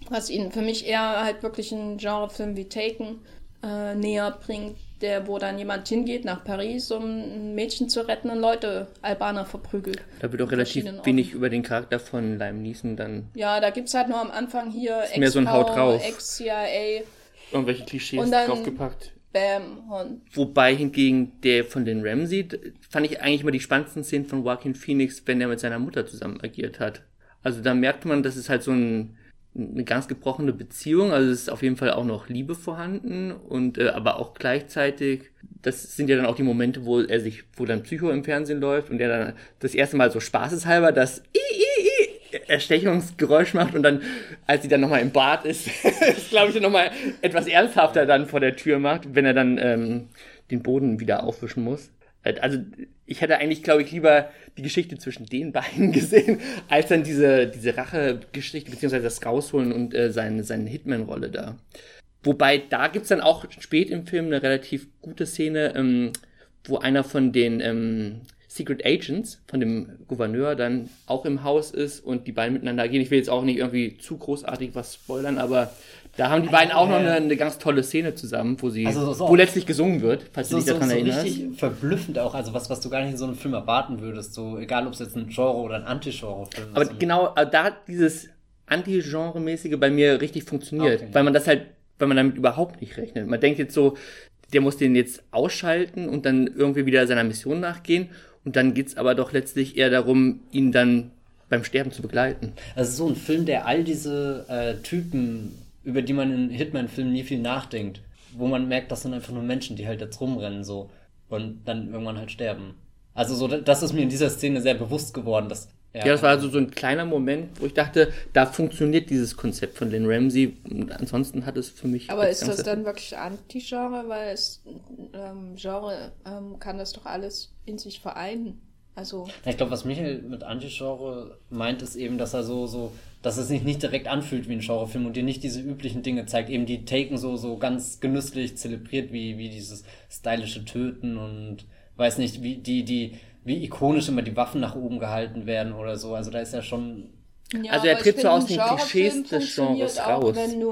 was ihn für mich eher halt wirklich ein Genrefilm wie Taken äh, näher bringt, der, wo dann jemand hingeht nach Paris, um ein Mädchen zu retten und Leute, Albaner verprügelt. Da wird auch relativ wenig über den Charakter von Lime Neeson dann. Ja, da gibt es halt nur am Anfang hier Ex mehr so ein Haut drauf. Ex-CIA. Irgendwelche Klischees und dann draufgepackt. Bam, Hund. Wobei hingegen der von den Ramsey, fand ich eigentlich immer die spannendsten Szenen von Joaquin Phoenix, wenn er mit seiner Mutter zusammen agiert hat. Also da merkt man, dass es halt so ein eine ganz gebrochene Beziehung, also es ist auf jeden Fall auch noch Liebe vorhanden und äh, aber auch gleichzeitig, das sind ja dann auch die Momente, wo er sich, wo dann Psycho im Fernsehen läuft und er dann das erste Mal so spaßeshalber das I, I, I Erstechungsgeräusch macht und dann, als sie dann nochmal im Bad ist, ist glaube ich nochmal etwas ernsthafter dann vor der Tür macht, wenn er dann ähm, den Boden wieder aufwischen muss. Äh, also ich hätte eigentlich, glaube ich, lieber die Geschichte zwischen den beiden gesehen, als dann diese, diese Rache-Geschichte, beziehungsweise das Rausholen und äh, seine, seine Hitman-Rolle da. Wobei, da gibt's dann auch spät im Film eine relativ gute Szene, ähm, wo einer von den ähm, Secret Agents von dem Gouverneur dann auch im Haus ist und die beiden miteinander gehen. Ich will jetzt auch nicht irgendwie zu großartig was spoilern, aber da haben die beiden auch noch eine, eine, ganz tolle Szene zusammen, wo sie, also so, wo letztlich gesungen wird, falls so, du dich daran so, so erinnerst. richtig verblüffend auch, also was, was du gar nicht in so einem Film erwarten würdest, so egal ob es jetzt ein Genre oder ein Anti-Genre-Film ist. Aber genau, da hat dieses Anti-Genre-mäßige bei mir richtig funktioniert, okay. weil man das halt, weil man damit überhaupt nicht rechnet. Man denkt jetzt so, der muss den jetzt ausschalten und dann irgendwie wieder seiner Mission nachgehen. Und dann geht's aber doch letztlich eher darum, ihn dann beim Sterben zu begleiten. Also so ein Film, der all diese äh, Typen über die man in Hitman-Filmen nie viel nachdenkt. Wo man merkt, das sind einfach nur Menschen, die halt jetzt rumrennen so und dann irgendwann halt sterben. Also so, das ist mir in dieser Szene sehr bewusst geworden, dass ja, ja, das war also so ein kleiner Moment, wo ich dachte, da funktioniert dieses Konzept von Lynn Ramsey. Und ansonsten hat es für mich. Aber ist das dann wirklich Anti-Genre? Weil es ähm, Genre ähm, kann das doch alles in sich vereinen. Also. ich glaube, was Michael mit Anti-Genre meint, ist eben, dass er so, so dass es sich nicht direkt anfühlt wie ein Genrefilm und dir nicht diese üblichen Dinge zeigt, eben die Taken so, so ganz genüsslich zelebriert, wie, wie dieses stylische Töten und weiß nicht, wie die, die, wie ikonisch immer die Waffen nach oben gehalten werden oder so. Also da ist ja schon. Ja, also er tritt so aus den Klischees des Genres auch, raus. Wenn du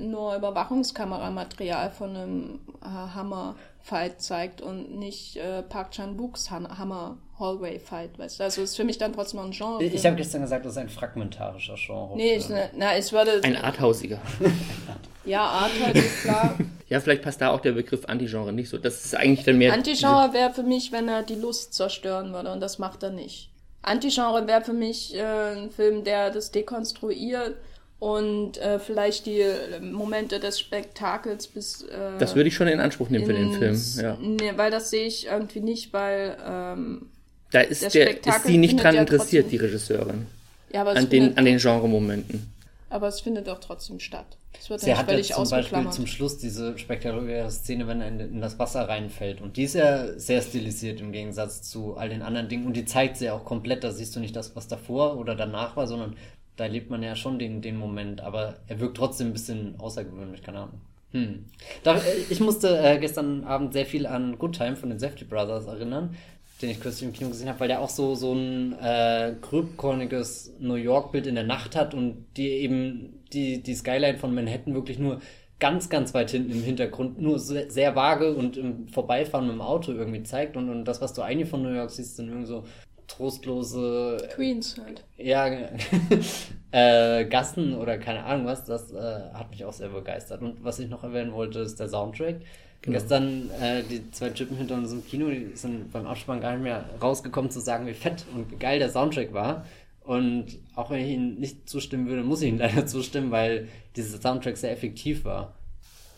nur Überwachungskameramaterial von einem Hammer-Fight zeigt und nicht äh, Park Chan-books Hammer Hallway-Fight, weißt du? Also ist für mich dann trotzdem ein Genre. Ich habe gestern gesagt, das ist ein fragmentarischer Genre. Nee, ich, na, ich würde... Ein arthausiger. ja, Arthouse ist klar. ja, vielleicht passt da auch der Begriff Anti-Genre nicht so. Das ist eigentlich dann mehr... Anti-Genre wäre für mich, wenn er die Lust zerstören würde und das macht er nicht. Anti-Genre wäre für mich äh, ein Film, der das dekonstruiert und äh, vielleicht die Momente des Spektakels bis. Äh, das würde ich schon in Anspruch nehmen für den Film. Ja. Nee, weil das sehe ich irgendwie nicht, weil ähm, Da ist, der, Spektakel ist sie nicht dran interessiert, die Regisseurin. Ja, aber An den, an den Genre-Momenten. Aber es findet doch trotzdem statt. Es wird Sie hat nicht ja völlig zum Beispiel zum Schluss diese spektakuläre Szene, wenn er in, das Wasser reinfällt. Und die ist ja sehr stilisiert im Gegensatz zu all den anderen Dingen. Und die zeigt sie ja auch komplett. Da siehst du nicht das, was davor oder danach war, sondern da erlebt man ja schon den, den Moment. Aber er wirkt trotzdem ein bisschen außergewöhnlich, keine Ahnung. Hm. Äh, ich musste äh, gestern Abend sehr viel an Good Time von den Safety Brothers erinnern, den ich kürzlich im Kino gesehen habe, weil der auch so, so ein äh, gröbkorniges New York-Bild in der Nacht hat und die eben die, die Skyline von Manhattan wirklich nur ganz, ganz weit hinten im Hintergrund, nur sehr, sehr vage und im Vorbeifahren mit dem Auto irgendwie zeigt und, und das, was du eigentlich von New York siehst, sind irgendwie so trostlose Queens halt. ja, äh, Gassen oder keine Ahnung was, das äh, hat mich auch sehr begeistert. Und was ich noch erwähnen wollte, ist der Soundtrack. Gestern äh, die zwei Typen hinter uns im Kino, die sind beim Abspann gar nicht mehr rausgekommen zu sagen, wie fett und geil der Soundtrack war. Und auch wenn ich ihnen nicht zustimmen würde, muss ich ihnen leider zustimmen, weil dieser Soundtrack sehr effektiv war.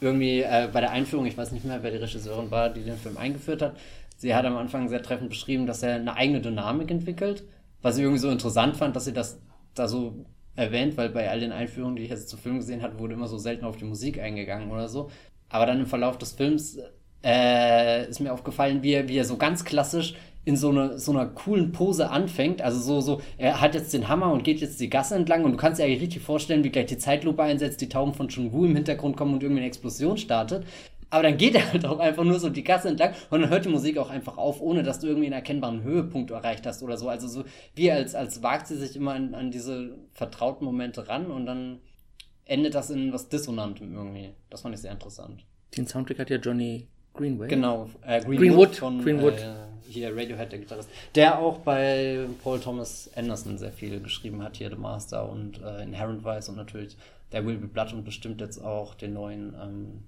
Irgendwie äh, bei der Einführung, ich weiß nicht mehr, wer die Regisseurin war, die den Film eingeführt hat, sie hat am Anfang sehr treffend beschrieben, dass er eine eigene Dynamik entwickelt, was ich irgendwie so interessant fand, dass sie das da so erwähnt, weil bei all den Einführungen, die ich jetzt zu Film gesehen habe, wurde immer so selten auf die Musik eingegangen oder so. Aber dann im Verlauf des Films äh, ist mir aufgefallen, wie er, wie er so ganz klassisch in so, eine, so einer coolen Pose anfängt. Also so, so, er hat jetzt den Hammer und geht jetzt die Gasse entlang und du kannst dir eigentlich richtig vorstellen, wie gleich die Zeitlupe einsetzt, die Tauben von Chun-Wu im Hintergrund kommen und irgendwie eine Explosion startet. Aber dann geht er halt auch einfach nur so die Gasse entlang und dann hört die Musik auch einfach auf, ohne dass du irgendwie einen erkennbaren Höhepunkt erreicht hast oder so. Also so, wie als, als wagt sie sich immer an, an diese vertrauten Momente ran und dann endet das in was Dissonantem irgendwie. Das fand ich sehr interessant. Den Soundtrack hat ja Johnny Greenway. Genau, äh, Greenwood, Greenwood, von Greenwood. Äh, hier Radiohead, der Gitarrist, der auch bei Paul Thomas Anderson sehr viel geschrieben hat, hier The Master und äh, Inherent Vice und natürlich There Will Be Blood und bestimmt jetzt auch den neuen, ähm,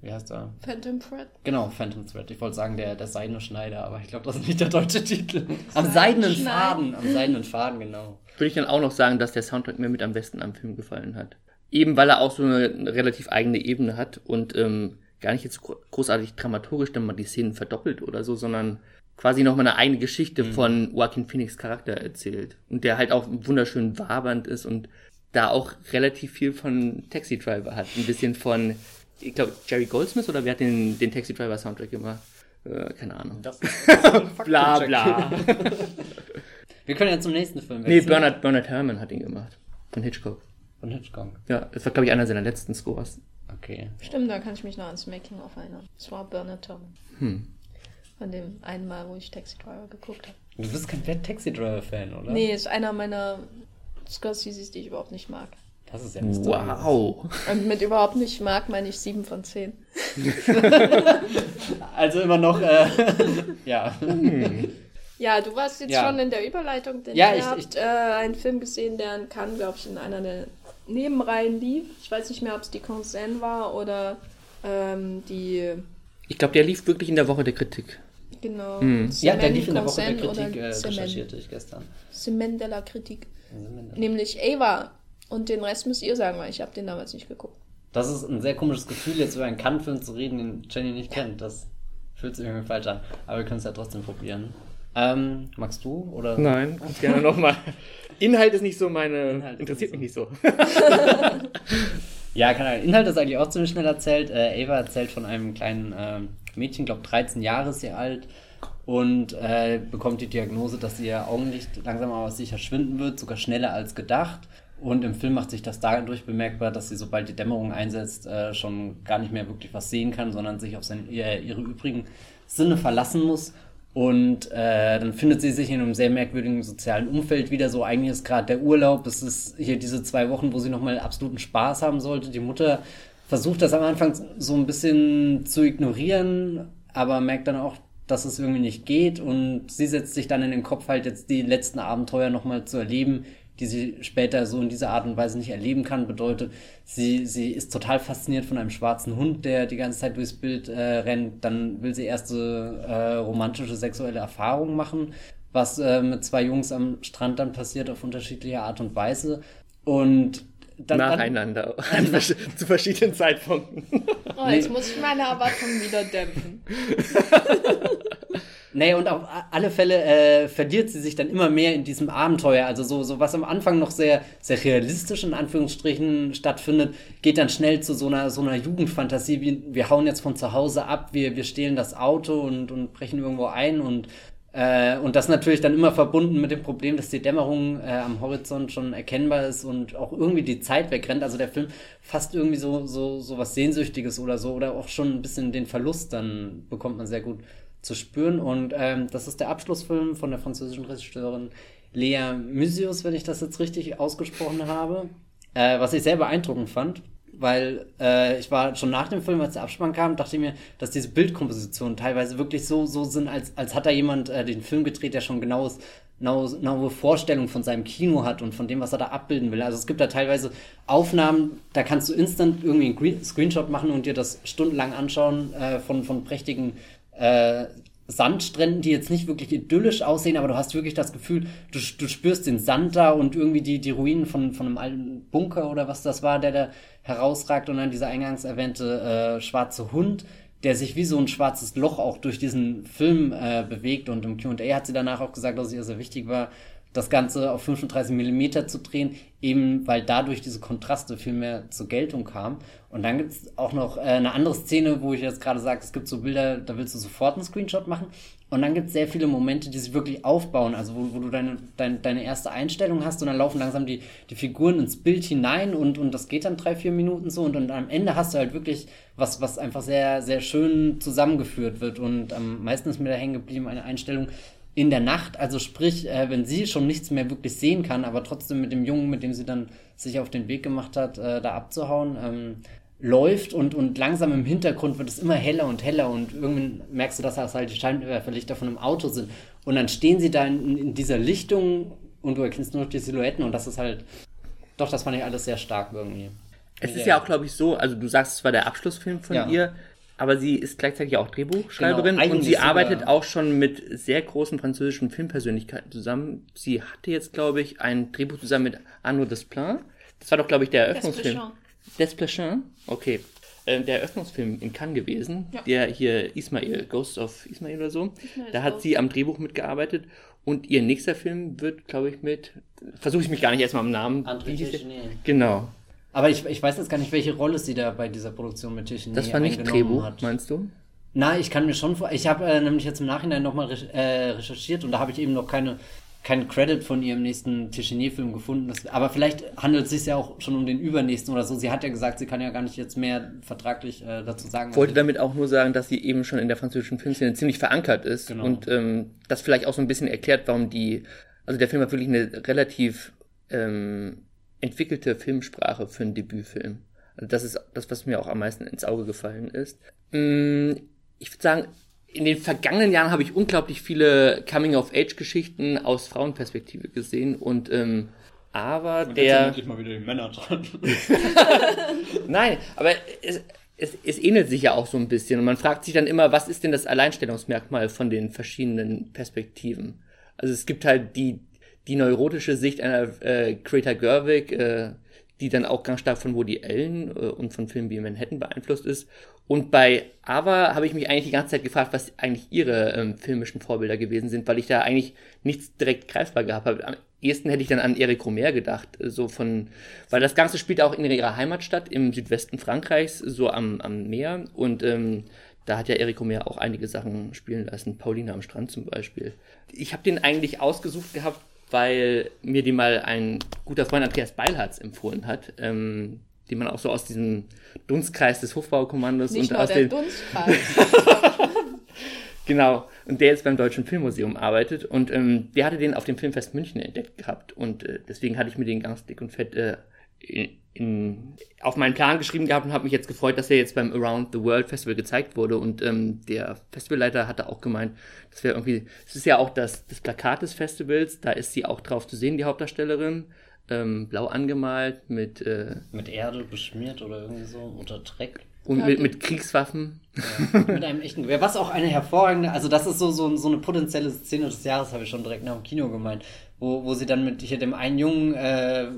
wie heißt er? Phantom Thread. Genau, Phantom Thread. Ich wollte sagen, der, der Seidene Schneider, aber ich glaube, das ist nicht der deutsche Titel. Am seidenen. Faden, am seidenen Faden, genau. Würde ich dann auch noch sagen, dass der Soundtrack mir mit am besten am Film gefallen hat. Eben weil er auch so eine, eine relativ eigene Ebene hat und ähm, gar nicht jetzt gro- großartig dramaturgisch dann mal die Szenen verdoppelt oder so, sondern quasi nochmal eine eigene Geschichte von Joaquin Phoenix Charakter erzählt. Und der halt auch wunderschön wabernd ist und da auch relativ viel von Taxi Driver hat. Ein bisschen von, ich glaube, Jerry Goldsmith oder wer hat den, den Taxi Driver Soundtrack gemacht? Äh, keine Ahnung. Das Bla bla. Wir können ja zum nächsten Film nee. Bernard, Bernard Herrmann hat ihn gemacht. Von Hitchcock. Von Hitchcock. Ja, das war, glaube ich, einer seiner letzten Scores. Okay. Stimmt, da kann ich mich noch ans Making-of erinnern. Es war Bernard Herrmann. Hm. Von dem einen Mal, wo ich Taxi Driver geguckt habe. Du bist kein Taxi Driver Fan, oder? Nee, ist einer meiner Scorseses, die ich überhaupt nicht mag. Das ist ja mysteriös. Wow. Und mit überhaupt nicht mag, meine ich 7 von 10. Also immer noch, äh, ja. Ja, du warst jetzt Ja. schon in der Überleitung, denn Ja, ihr ich- habt äh, einen Film gesehen, der in Cannes, glaube ich, in einer der Nebenreihen lief. Ich weiß nicht mehr, ob es die Consent war oder ähm, die, Ich glaube, der lief wirklich in der Woche der Kritik. genau, Ja, der lief in der Woche der Kritik, äh, recherchierte ich gestern. Cement de la Kritik. Nämlich Ava. Und den Rest müsst ihr sagen, weil ich habe den damals nicht geguckt. Das ist ein sehr komisches Gefühl, jetzt über einen Cannes-Film zu reden, den Jenny nicht kennt. Das fühlt sich irgendwie falsch an. Aber wir können es ja trotzdem probieren. Ähm, magst du? Oder? Nein, ganz gerne nochmal. Inhalt ist nicht so meine. Inhalt interessiert mich nicht nicht so. Ja, kann er. Inhalt ist eigentlich auch ziemlich schnell erzählt. Äh, Ava erzählt von einem kleinen ähm, Mädchen, glaube 13 Jahre ist sie alt und äh, bekommt die Diagnose, dass ihr Augenlicht langsam aber sicher schwinden wird, sogar schneller als gedacht. Und im Film macht sich das dadurch bemerkbar, dass sie, sobald die Dämmerung einsetzt, äh, schon gar nicht mehr wirklich was sehen kann, sondern sich auf seine, ihr, ihre übrigen Sinne verlassen muss. Und äh, dann findet sie sich in einem sehr merkwürdigen sozialen Umfeld wieder. So eigentlich ist gerade der Urlaub. Es ist hier diese zwei Wochen, wo sie nochmal absoluten Spaß haben sollte. Die Mutter versucht das am Anfang so ein bisschen zu ignorieren, aber merkt dann auch, dass es irgendwie nicht geht. Und sie setzt sich dann in den Kopf, halt jetzt die letzten Abenteuer nochmal zu erleben, die sie später so in dieser Art und Weise nicht erleben kann. Bedeutet, sie, sie ist total fasziniert von einem schwarzen Hund, der die ganze Zeit durchs Bild äh, rennt. Dann will sie erste äh, romantische sexuelle Erfahrungen machen, was äh, mit zwei Jungs am Strand dann passiert auf unterschiedliche Art und Weise. Und dann, dann, Nacheinander. An versch- zu verschiedenen Zeitpunkten. Oh, jetzt muss ich meine Erwartungen wieder dämpfen. Nee, und auf alle Fälle äh, verliert sie sich dann immer mehr in diesem Abenteuer. Also so, so was am Anfang noch sehr, sehr realistisch in Anführungsstrichen stattfindet, geht dann schnell zu so einer, so einer Jugendfantasie, wie wir hauen jetzt von zu Hause ab, wir, wir stehlen das Auto und, und brechen irgendwo ein und äh, und das natürlich dann immer verbunden mit dem Problem, dass die Dämmerung äh, am Horizont schon erkennbar ist und auch irgendwie die Zeit wegrennt. Also der Film fast irgendwie so, so, so was Sehnsüchtiges oder so oder auch schon ein bisschen den Verlust dann bekommt man sehr gut zu spüren. Und ähm, das ist der Abschlussfilm von der französischen Regisseurin Lea Mysius, wenn ich das jetzt richtig ausgesprochen habe. Äh, was ich sehr beeindruckend fand, weil äh, ich war schon nach dem Film, als der Abspann kam, dachte ich mir, dass diese Bildkompositionen teilweise wirklich so, so sind, als, als hat da jemand äh, den Film gedreht, der schon genaues genaue, genaue Vorstellung von seinem Kino hat und von dem, was er da abbilden will. Also es gibt da teilweise Aufnahmen, da kannst du instant irgendwie einen Screenshot machen und dir das stundenlang anschauen äh, von, von prächtigen äh, Sandstränden, die jetzt nicht wirklich idyllisch aussehen, aber du hast wirklich das Gefühl, du, du spürst den Sand da und irgendwie die, die Ruinen von, von einem alten Bunker oder was das war, der da herausragt und dann dieser eingangs erwähnte äh, schwarze Hund, der sich wie so ein schwarzes Loch auch durch diesen Film äh, bewegt und im Q&A hat sie danach auch gesagt, dass es ihr sehr wichtig war, das Ganze auf 35 mm zu drehen, eben weil dadurch diese Kontraste viel mehr zur Geltung kamen. Und dann gibt es auch noch äh, eine andere Szene, wo ich jetzt gerade sage, es gibt so Bilder, da willst du sofort einen Screenshot machen. Und dann gibt es sehr viele Momente, die sich wirklich aufbauen, also wo, wo du deine, dein, deine erste Einstellung hast und dann laufen langsam die, die Figuren ins Bild hinein und, und das geht dann drei, vier Minuten so. Und, und am Ende hast du halt wirklich was, was einfach sehr, sehr schön zusammengeführt wird. Und am meisten ist mir da hängen geblieben eine Einstellung, in der Nacht, also sprich, äh, wenn sie schon nichts mehr wirklich sehen kann, aber trotzdem mit dem Jungen, mit dem sie dann sich auf den Weg gemacht hat, äh, da abzuhauen, ähm, läuft und, und langsam im Hintergrund wird es immer heller und heller und irgendwann merkst du, dass das halt die Scheinwerferlichter von einem Auto sind. Und dann stehen sie da in, in dieser Lichtung und du erkennst nur noch die Silhouetten und das ist halt, doch, das fand ich alles sehr stark irgendwie. Es ist ja auch, glaube ich, so, also du sagst, es war der Abschlussfilm von ja. ihr aber sie ist gleichzeitig auch Drehbuchschreiberin genau, und sie arbeitet auch schon mit sehr großen französischen Filmpersönlichkeiten zusammen. Sie hatte jetzt, glaube ich, ein Drehbuch zusammen mit Arnaud Desplein. Das war doch, glaube ich, der Eröffnungsfilm. Desplechin. Okay. Äh, der Eröffnungsfilm in Cannes gewesen, ja. der hier Ismail, Ghost of Ismail oder so. Ismail da hat sie am Drehbuch mitgearbeitet und ihr nächster Film wird, glaube ich, mit, versuche ich mich gar nicht erstmal am Namen. André Genau. Aber ich, ich weiß jetzt gar nicht, welche Rolle sie da bei dieser Produktion mit Tischini Das war nicht Drehbuch, hat. meinst du? Na, ich kann mir schon vor. Ich habe äh, nämlich jetzt im Nachhinein nochmal äh, recherchiert und da habe ich eben noch keine keinen Credit von ihrem nächsten Tischinier-Film gefunden. Das, aber vielleicht handelt es sich ja auch schon um den übernächsten oder so. Sie hat ja gesagt, sie kann ja gar nicht jetzt mehr vertraglich äh, dazu sagen. Ich wollte damit auch nur sagen, dass sie eben schon in der französischen Filmszene ziemlich verankert ist genau. und ähm, das vielleicht auch so ein bisschen erklärt, warum die, also der Film hat wirklich eine relativ ähm, entwickelte Filmsprache für einen Debütfilm. Also das ist das, was mir auch am meisten ins Auge gefallen ist. Mm, ich würde sagen, in den vergangenen Jahren habe ich unglaublich viele Coming-of-Age-Geschichten aus Frauenperspektive gesehen und ähm, aber und der. Endlich mal wieder die Männer dran. Nein, aber es, es, es ähnelt sich ja auch so ein bisschen und man fragt sich dann immer, was ist denn das Alleinstellungsmerkmal von den verschiedenen Perspektiven? Also es gibt halt die die neurotische Sicht einer äh, Greta Gerwig, äh, die dann auch ganz stark von Woody Allen äh, und von Filmen wie Manhattan beeinflusst ist. Und bei Ava habe ich mich eigentlich die ganze Zeit gefragt, was eigentlich ihre ähm, filmischen Vorbilder gewesen sind, weil ich da eigentlich nichts direkt greifbar gehabt habe. Am ehesten hätte ich dann an Eric Romer gedacht, äh, so von, weil das Ganze spielt auch in ihrer Heimatstadt im Südwesten Frankreichs, so am, am Meer. Und ähm, da hat ja Eric Romer auch einige Sachen spielen lassen, Pauline am Strand zum Beispiel. Ich habe den eigentlich ausgesucht gehabt, weil mir die mal ein guter Freund Andreas Beilharz empfohlen hat, ähm, die man auch so aus diesem Dunstkreis des Hofbaukommandos Nicht und aus dem Dunstkreis. genau und der jetzt beim Deutschen Filmmuseum arbeitet und ähm, der hatte den auf dem Filmfest München entdeckt gehabt und äh, deswegen hatte ich mir den ganz dick und fett äh, in, in, auf meinen Plan geschrieben gehabt und habe mich jetzt gefreut, dass er jetzt beim Around the World Festival gezeigt wurde. Und ähm, der Festivalleiter hatte auch gemeint, das wäre irgendwie, es ist ja auch das, das Plakat des Festivals, da ist sie auch drauf zu sehen, die Hauptdarstellerin. Ähm, blau angemalt mit äh, mit Erde beschmiert oder irgendwie so unter Dreck und ja, mit, mit Kriegswaffen. Ja, mit einem echten Gewehr. Was auch eine hervorragende, also das ist so, so, so eine potenzielle Szene des Jahres, habe ich schon direkt nach dem Kino gemeint, wo, wo sie dann mit hier dem einen Jungen äh,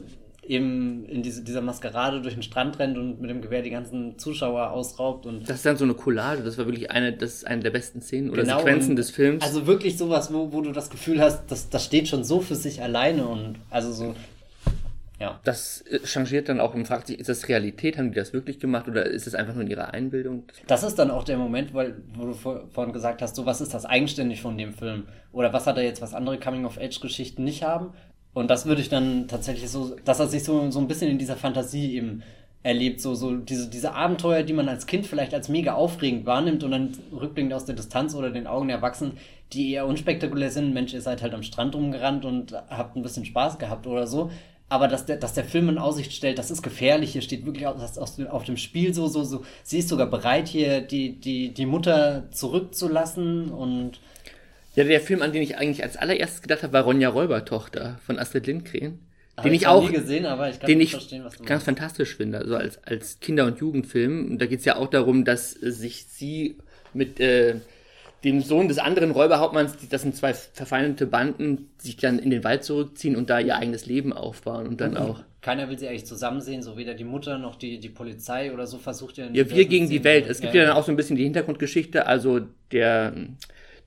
eben in diese, dieser Maskerade durch den Strand rennt und mit dem Gewehr die ganzen Zuschauer ausraubt und. Das ist dann so eine Collage, das war wirklich eine, das ist eine der besten Szenen oder Genau, Sequenzen des Films. Also wirklich sowas, wo, wo du das Gefühl hast, das, das steht schon so für sich alleine und also so. Ja. das äh, changiert dann auch und fragt sich, ist das Realität? Haben die das wirklich gemacht oder ist es einfach nur in ihrer Einbildung? Das ist dann auch der Moment, weil, wo du vor, vorhin gesagt hast, so was ist das eigenständig von dem Film? Oder was hat er jetzt, was andere Coming-of-Age-Geschichten nicht haben? Und das würde ich dann tatsächlich so, dass er sich so, so ein bisschen in dieser Fantasie eben erlebt, so, so diese, diese Abenteuer, die man als Kind vielleicht als mega aufregend wahrnimmt und dann rückblickend aus der Distanz oder den Augen der Erwachsenen, die eher unspektakulär sind. Mensch, ihr seid halt am Strand rumgerannt und habt ein bisschen Spaß gehabt oder so. Aber dass der, dass der Film in Aussicht stellt, das ist gefährlich, hier steht wirklich auf, auf dem Spiel so, so, so. Sie ist sogar bereit, hier die, die, die Mutter zurückzulassen und Ja, der Film, an den ich eigentlich als allererstes gedacht habe, war Ronja Räubertochter von Astrid Lindgren. Hab Den ich noch auch, nie gesehen, aber ich kann den ich verstehen, was du ganz fantastisch finde, also als, als Kinder- und Jugendfilm. Und da geht's ja auch darum, dass sich sie mit äh, dem Sohn des anderen Räuberhauptmanns, das sind zwei verfeindete Banden, sich dann in den Wald zurückziehen und da ihr eigenes Leben aufbauen und dann auch. Keiner will sie eigentlich zusammen sehen, so weder die Mutter noch die, die Polizei oder so versucht ja. Ja, wir gegen die Welt. Es gibt ja, dann auch so ein bisschen die Hintergrundgeschichte. Also der,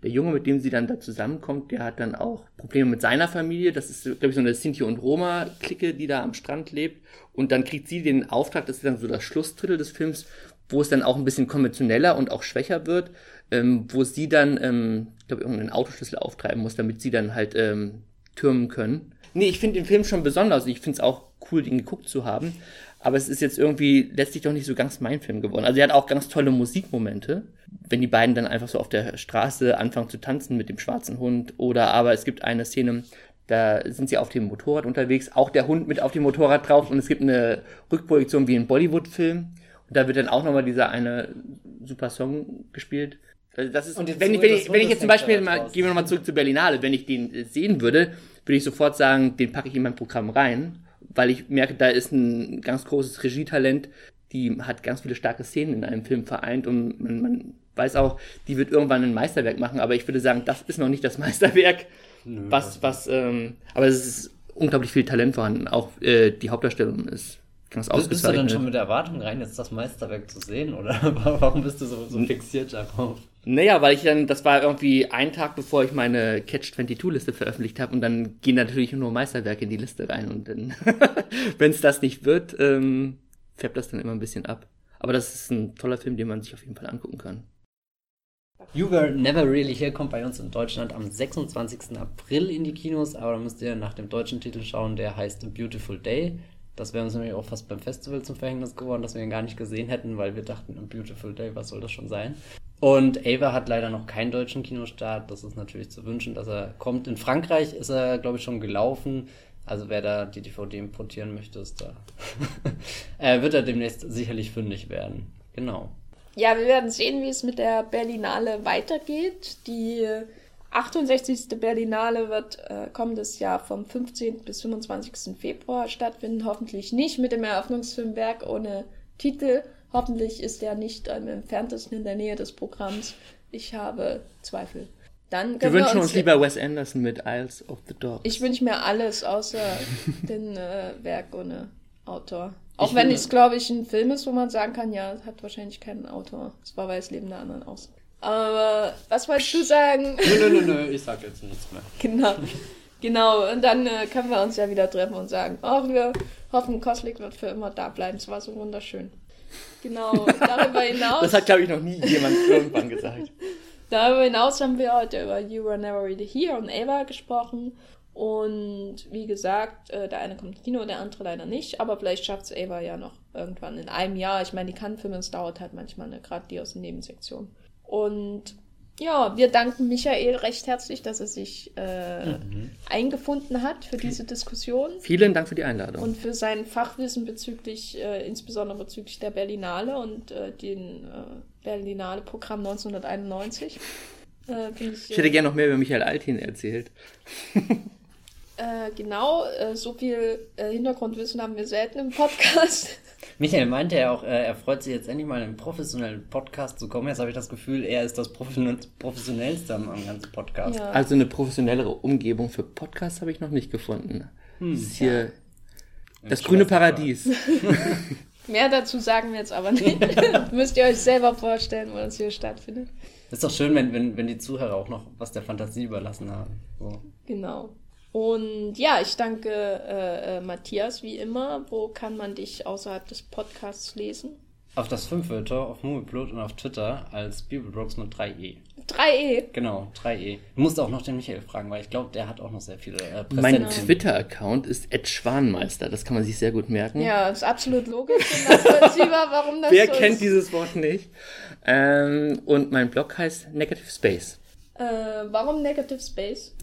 der Junge, mit dem sie dann da zusammenkommt, der hat dann auch Probleme mit seiner Familie. Das ist, glaube ich, so eine Sinti- und Roma-Clique, die da am Strand lebt. Und dann kriegt sie den Auftrag, das ist dann so das Schlussdrittel des Films, wo es dann auch ein bisschen konventioneller und auch schwächer wird, ähm, wo sie dann, ähm, ich glaube, irgendeinen Autoschlüssel auftreiben muss, damit sie dann halt ähm, türmen können. Nee, ich finde den Film schon besonders. Ich finde es auch cool, den geguckt zu haben. Aber es ist jetzt irgendwie letztlich doch nicht so ganz mein Film geworden. Also er hat auch ganz tolle Musikmomente, wenn die beiden dann einfach so auf der Straße anfangen zu tanzen mit dem schwarzen Hund. Oder aber es gibt eine Szene, da sind sie auf dem Motorrad unterwegs, auch der Hund mit auf dem Motorrad drauf und es gibt eine Rückprojektion wie in Bollywood-Film. Und da wird dann auch nochmal dieser eine super Song gespielt. Also das ist, wenn, ich, wenn, ich, wenn ich jetzt zum Beispiel mal, gehen wir nochmal zurück zu Berlinale, wenn ich den äh, sehen würde, würde ich sofort sagen, den packe ich in mein Programm rein, weil ich merke, da ist ein ganz großes Regietalent, die hat ganz viele starke Szenen in einem Film vereint und man, man weiß auch, die wird irgendwann ein Meisterwerk machen, aber ich würde sagen, das ist noch nicht das Meisterwerk, was, was, ähm, aber es ist unglaublich viel Talent vorhanden, auch äh, die Hauptdarstellung ist ganz Bist du ausgezeichnet. dann schon mit der Erwartung rein, jetzt das Meisterwerk zu sehen? Oder warum bist du so, so fixiert darauf? Naja, weil ich dann, das war irgendwie ein Tag, bevor ich meine Catch-22-Liste veröffentlicht habe und dann gehen natürlich nur Meisterwerke in die Liste rein und dann, wenn es das nicht wird, ähm, färbt das dann immer ein bisschen ab. Aber das ist ein toller Film, den man sich auf jeden Fall angucken kann. You Were Never Really Here kommt bei uns in Deutschland am 26. April in die Kinos, aber da müsst ihr nach dem deutschen Titel schauen, der heißt A Beautiful Day. Das wäre uns nämlich auch fast beim Festival zum Verhängnis geworden, dass wir ihn gar nicht gesehen hätten, weil wir dachten, A Beautiful Day, was soll das schon sein? Und Ava hat leider noch keinen deutschen Kinostart. Das ist natürlich zu wünschen, dass er kommt. In Frankreich ist er, glaube ich, schon gelaufen. Also wer da die DVD importieren möchte, ist da. äh, wird er demnächst sicherlich fündig werden. Genau. Ja, wir werden sehen, wie es mit der Berlinale weitergeht. Die 68. Berlinale wird äh, kommendes Jahr vom 15. bis 25. Februar stattfinden. Hoffentlich nicht mit dem Eröffnungsfilmwerk ohne Titel. Hoffentlich ist der nicht am entferntesten in der Nähe des Programms. Ich habe Zweifel. Dann Wir wünschen uns lieber Wes Anderson mit Isles of the Dogs. Ich wünsche mir alles außer den äh, Werk ohne Autor. Auch Ich wenn es, glaube ich, ein Film ist, wo man sagen kann, ja, es hat wahrscheinlich keinen Autor. Es war weil das Leben der anderen aus. Aber was wolltest du sagen? Nö, nö, nö, nö, ich sag jetzt nichts mehr. genau. Genau, und dann äh, können wir uns ja wieder treffen und sagen, ach, wir hoffen, Koslik wird für immer da bleiben. Es war so wunderschön. Genau, darüber hinaus. das hat, glaube ich, noch nie jemand irgendwann gesagt. Darüber hinaus haben wir heute über You Were Never Really Here und Ava gesprochen. Und wie gesagt, äh, der eine kommt ins Kino, der andere leider nicht. Aber vielleicht schafft es Ava ja noch irgendwann in einem Jahr. Ich meine, die Cannes-Filme, es dauert halt manchmal, ne? gerade die aus den Nebensektionen. Und ja, wir danken Michael recht herzlich, dass er sich äh, eingefunden hat für diese Diskussion Vielen Dank für die Einladung. und für sein Fachwissen bezüglich, äh, insbesondere bezüglich der Berlinale und äh, den äh, Berlinale-Programm 1991. Äh, ich, ich hätte gerne noch mehr über Michael Altin erzählt. äh, genau, äh, so viel äh, Hintergrundwissen haben wir selten im Podcast. Michael meinte ja auch, äh, er freut sich jetzt endlich mal in einen professionellen Podcast zu kommen. Jetzt habe ich das Gefühl, er ist das Professionell Professionellste am, am ganzen Podcast. Ja. Also eine professionellere Umgebung für Podcasts habe ich noch nicht gefunden. Hm. Das ist hier Das grüne Paradies. Mehr dazu sagen wir jetzt aber nicht. Müsst ihr euch selber vorstellen, wo das hier stattfindet. Ist doch schön, wenn, wenn, wenn die Zuhörer auch noch was der Fantasie überlassen haben. So. Genau. Und ja, ich danke äh, äh, Matthias wie immer. Wo kann man dich außerhalb des Podcasts lesen? Auf das Fünfwörter, auf Movieplot und auf Twitter als Bibelbrooks mit 3e. 3e. Genau, 3e. Du musst auch noch den Michael fragen, weil ich glaube, der hat auch noch sehr viele äh, Mein Genau. Twitter-Account ist Schwanmeister. Das kann man sich sehr gut merken. Ja, ist absolut logisch und nachvollziehbar, warum das Wer so kennt ist. dieses Wort nicht? Ähm, und mein Blog heißt Negative Space. Äh, warum Negative Space?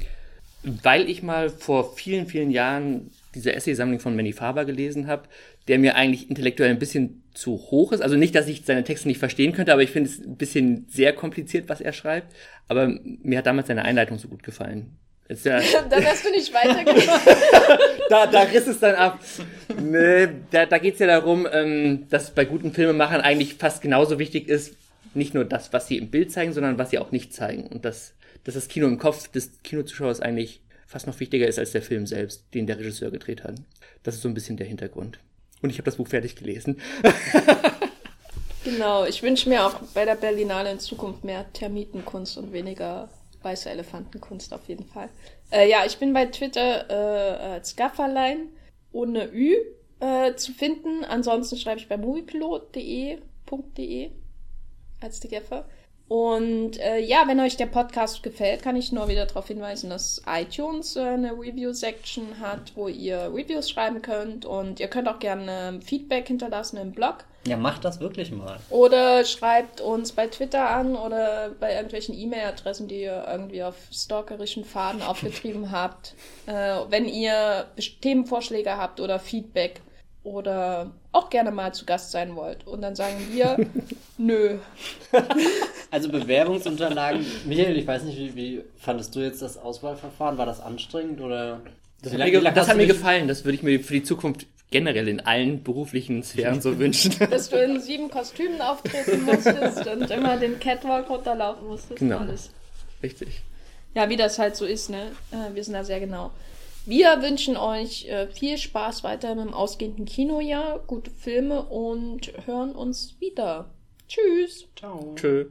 Weil ich mal vor vielen, vielen Jahren diese Essay-Sammlung von Manny Faber gelesen habe, der mir eigentlich intellektuell ein bisschen zu hoch ist. Also nicht, dass ich seine Texte nicht verstehen könnte, aber ich finde es ein bisschen sehr kompliziert, was er schreibt. Aber mir hat damals seine Einleitung so gut gefallen. Ja, Dann hast du nicht weitergemacht. da, da riss es dann ab. Nee, da, da geht's ja darum, ähm, dass bei guten Filmemachern eigentlich fast genauso wichtig ist, nicht nur das, was sie im Bild zeigen, sondern was sie auch nicht zeigen. Und dass, dass das Kino im Kopf des Kinozuschauers eigentlich fast noch wichtiger ist als der Film selbst, den der Regisseur gedreht hat. Das ist so ein bisschen der Hintergrund. Und ich habe das Buch fertig gelesen. genau, ich wünsche mir auch bei der Berlinale in Zukunft mehr Termitenkunst und weniger weiße Elefantenkunst auf jeden Fall. Äh, ja, ich bin bei Twitter äh, als Gafferlein ohne Ü äh, zu finden. Ansonsten schreibe ich bei moviepilot.de .de als die Gaffer. Und äh, ja, wenn euch der Podcast gefällt, kann ich nur wieder darauf hinweisen, dass iTunes äh, eine Review-Section hat, wo ihr Reviews schreiben könnt. Und ihr könnt auch gerne Feedback hinterlassen im Blog. Ja, mach das wirklich mal. Oder schreibt uns bei Twitter an oder bei irgendwelchen E-Mail-Adressen, die ihr irgendwie auf stalkerischen Faden aufgetrieben habt. Äh, wenn ihr Themenvorschläge habt oder Feedback oder auch gerne mal zu Gast sein wollt. Und dann sagen wir, nö. Also Bewerbungsunterlagen. Michael, ich weiß nicht, wie, wie fandest du jetzt das Auswahlverfahren? War das anstrengend oder? Das hat mir, das hat mir gefallen. Das würde ich mir für die Zukunft generell in allen beruflichen Sphären so wünschen. Dass du in sieben Kostümen auftreten musstest und immer den Catwalk runterlaufen musstest. Genau. Alles. Richtig. Ja, wie das halt so ist, ne? Äh, wir sind da sehr genau. Wir wünschen euch äh, viel Spaß weiter mit dem ausgehenden Kinojahr, gute Filme und hören uns wieder. Tschüss. Ciao. Tschö.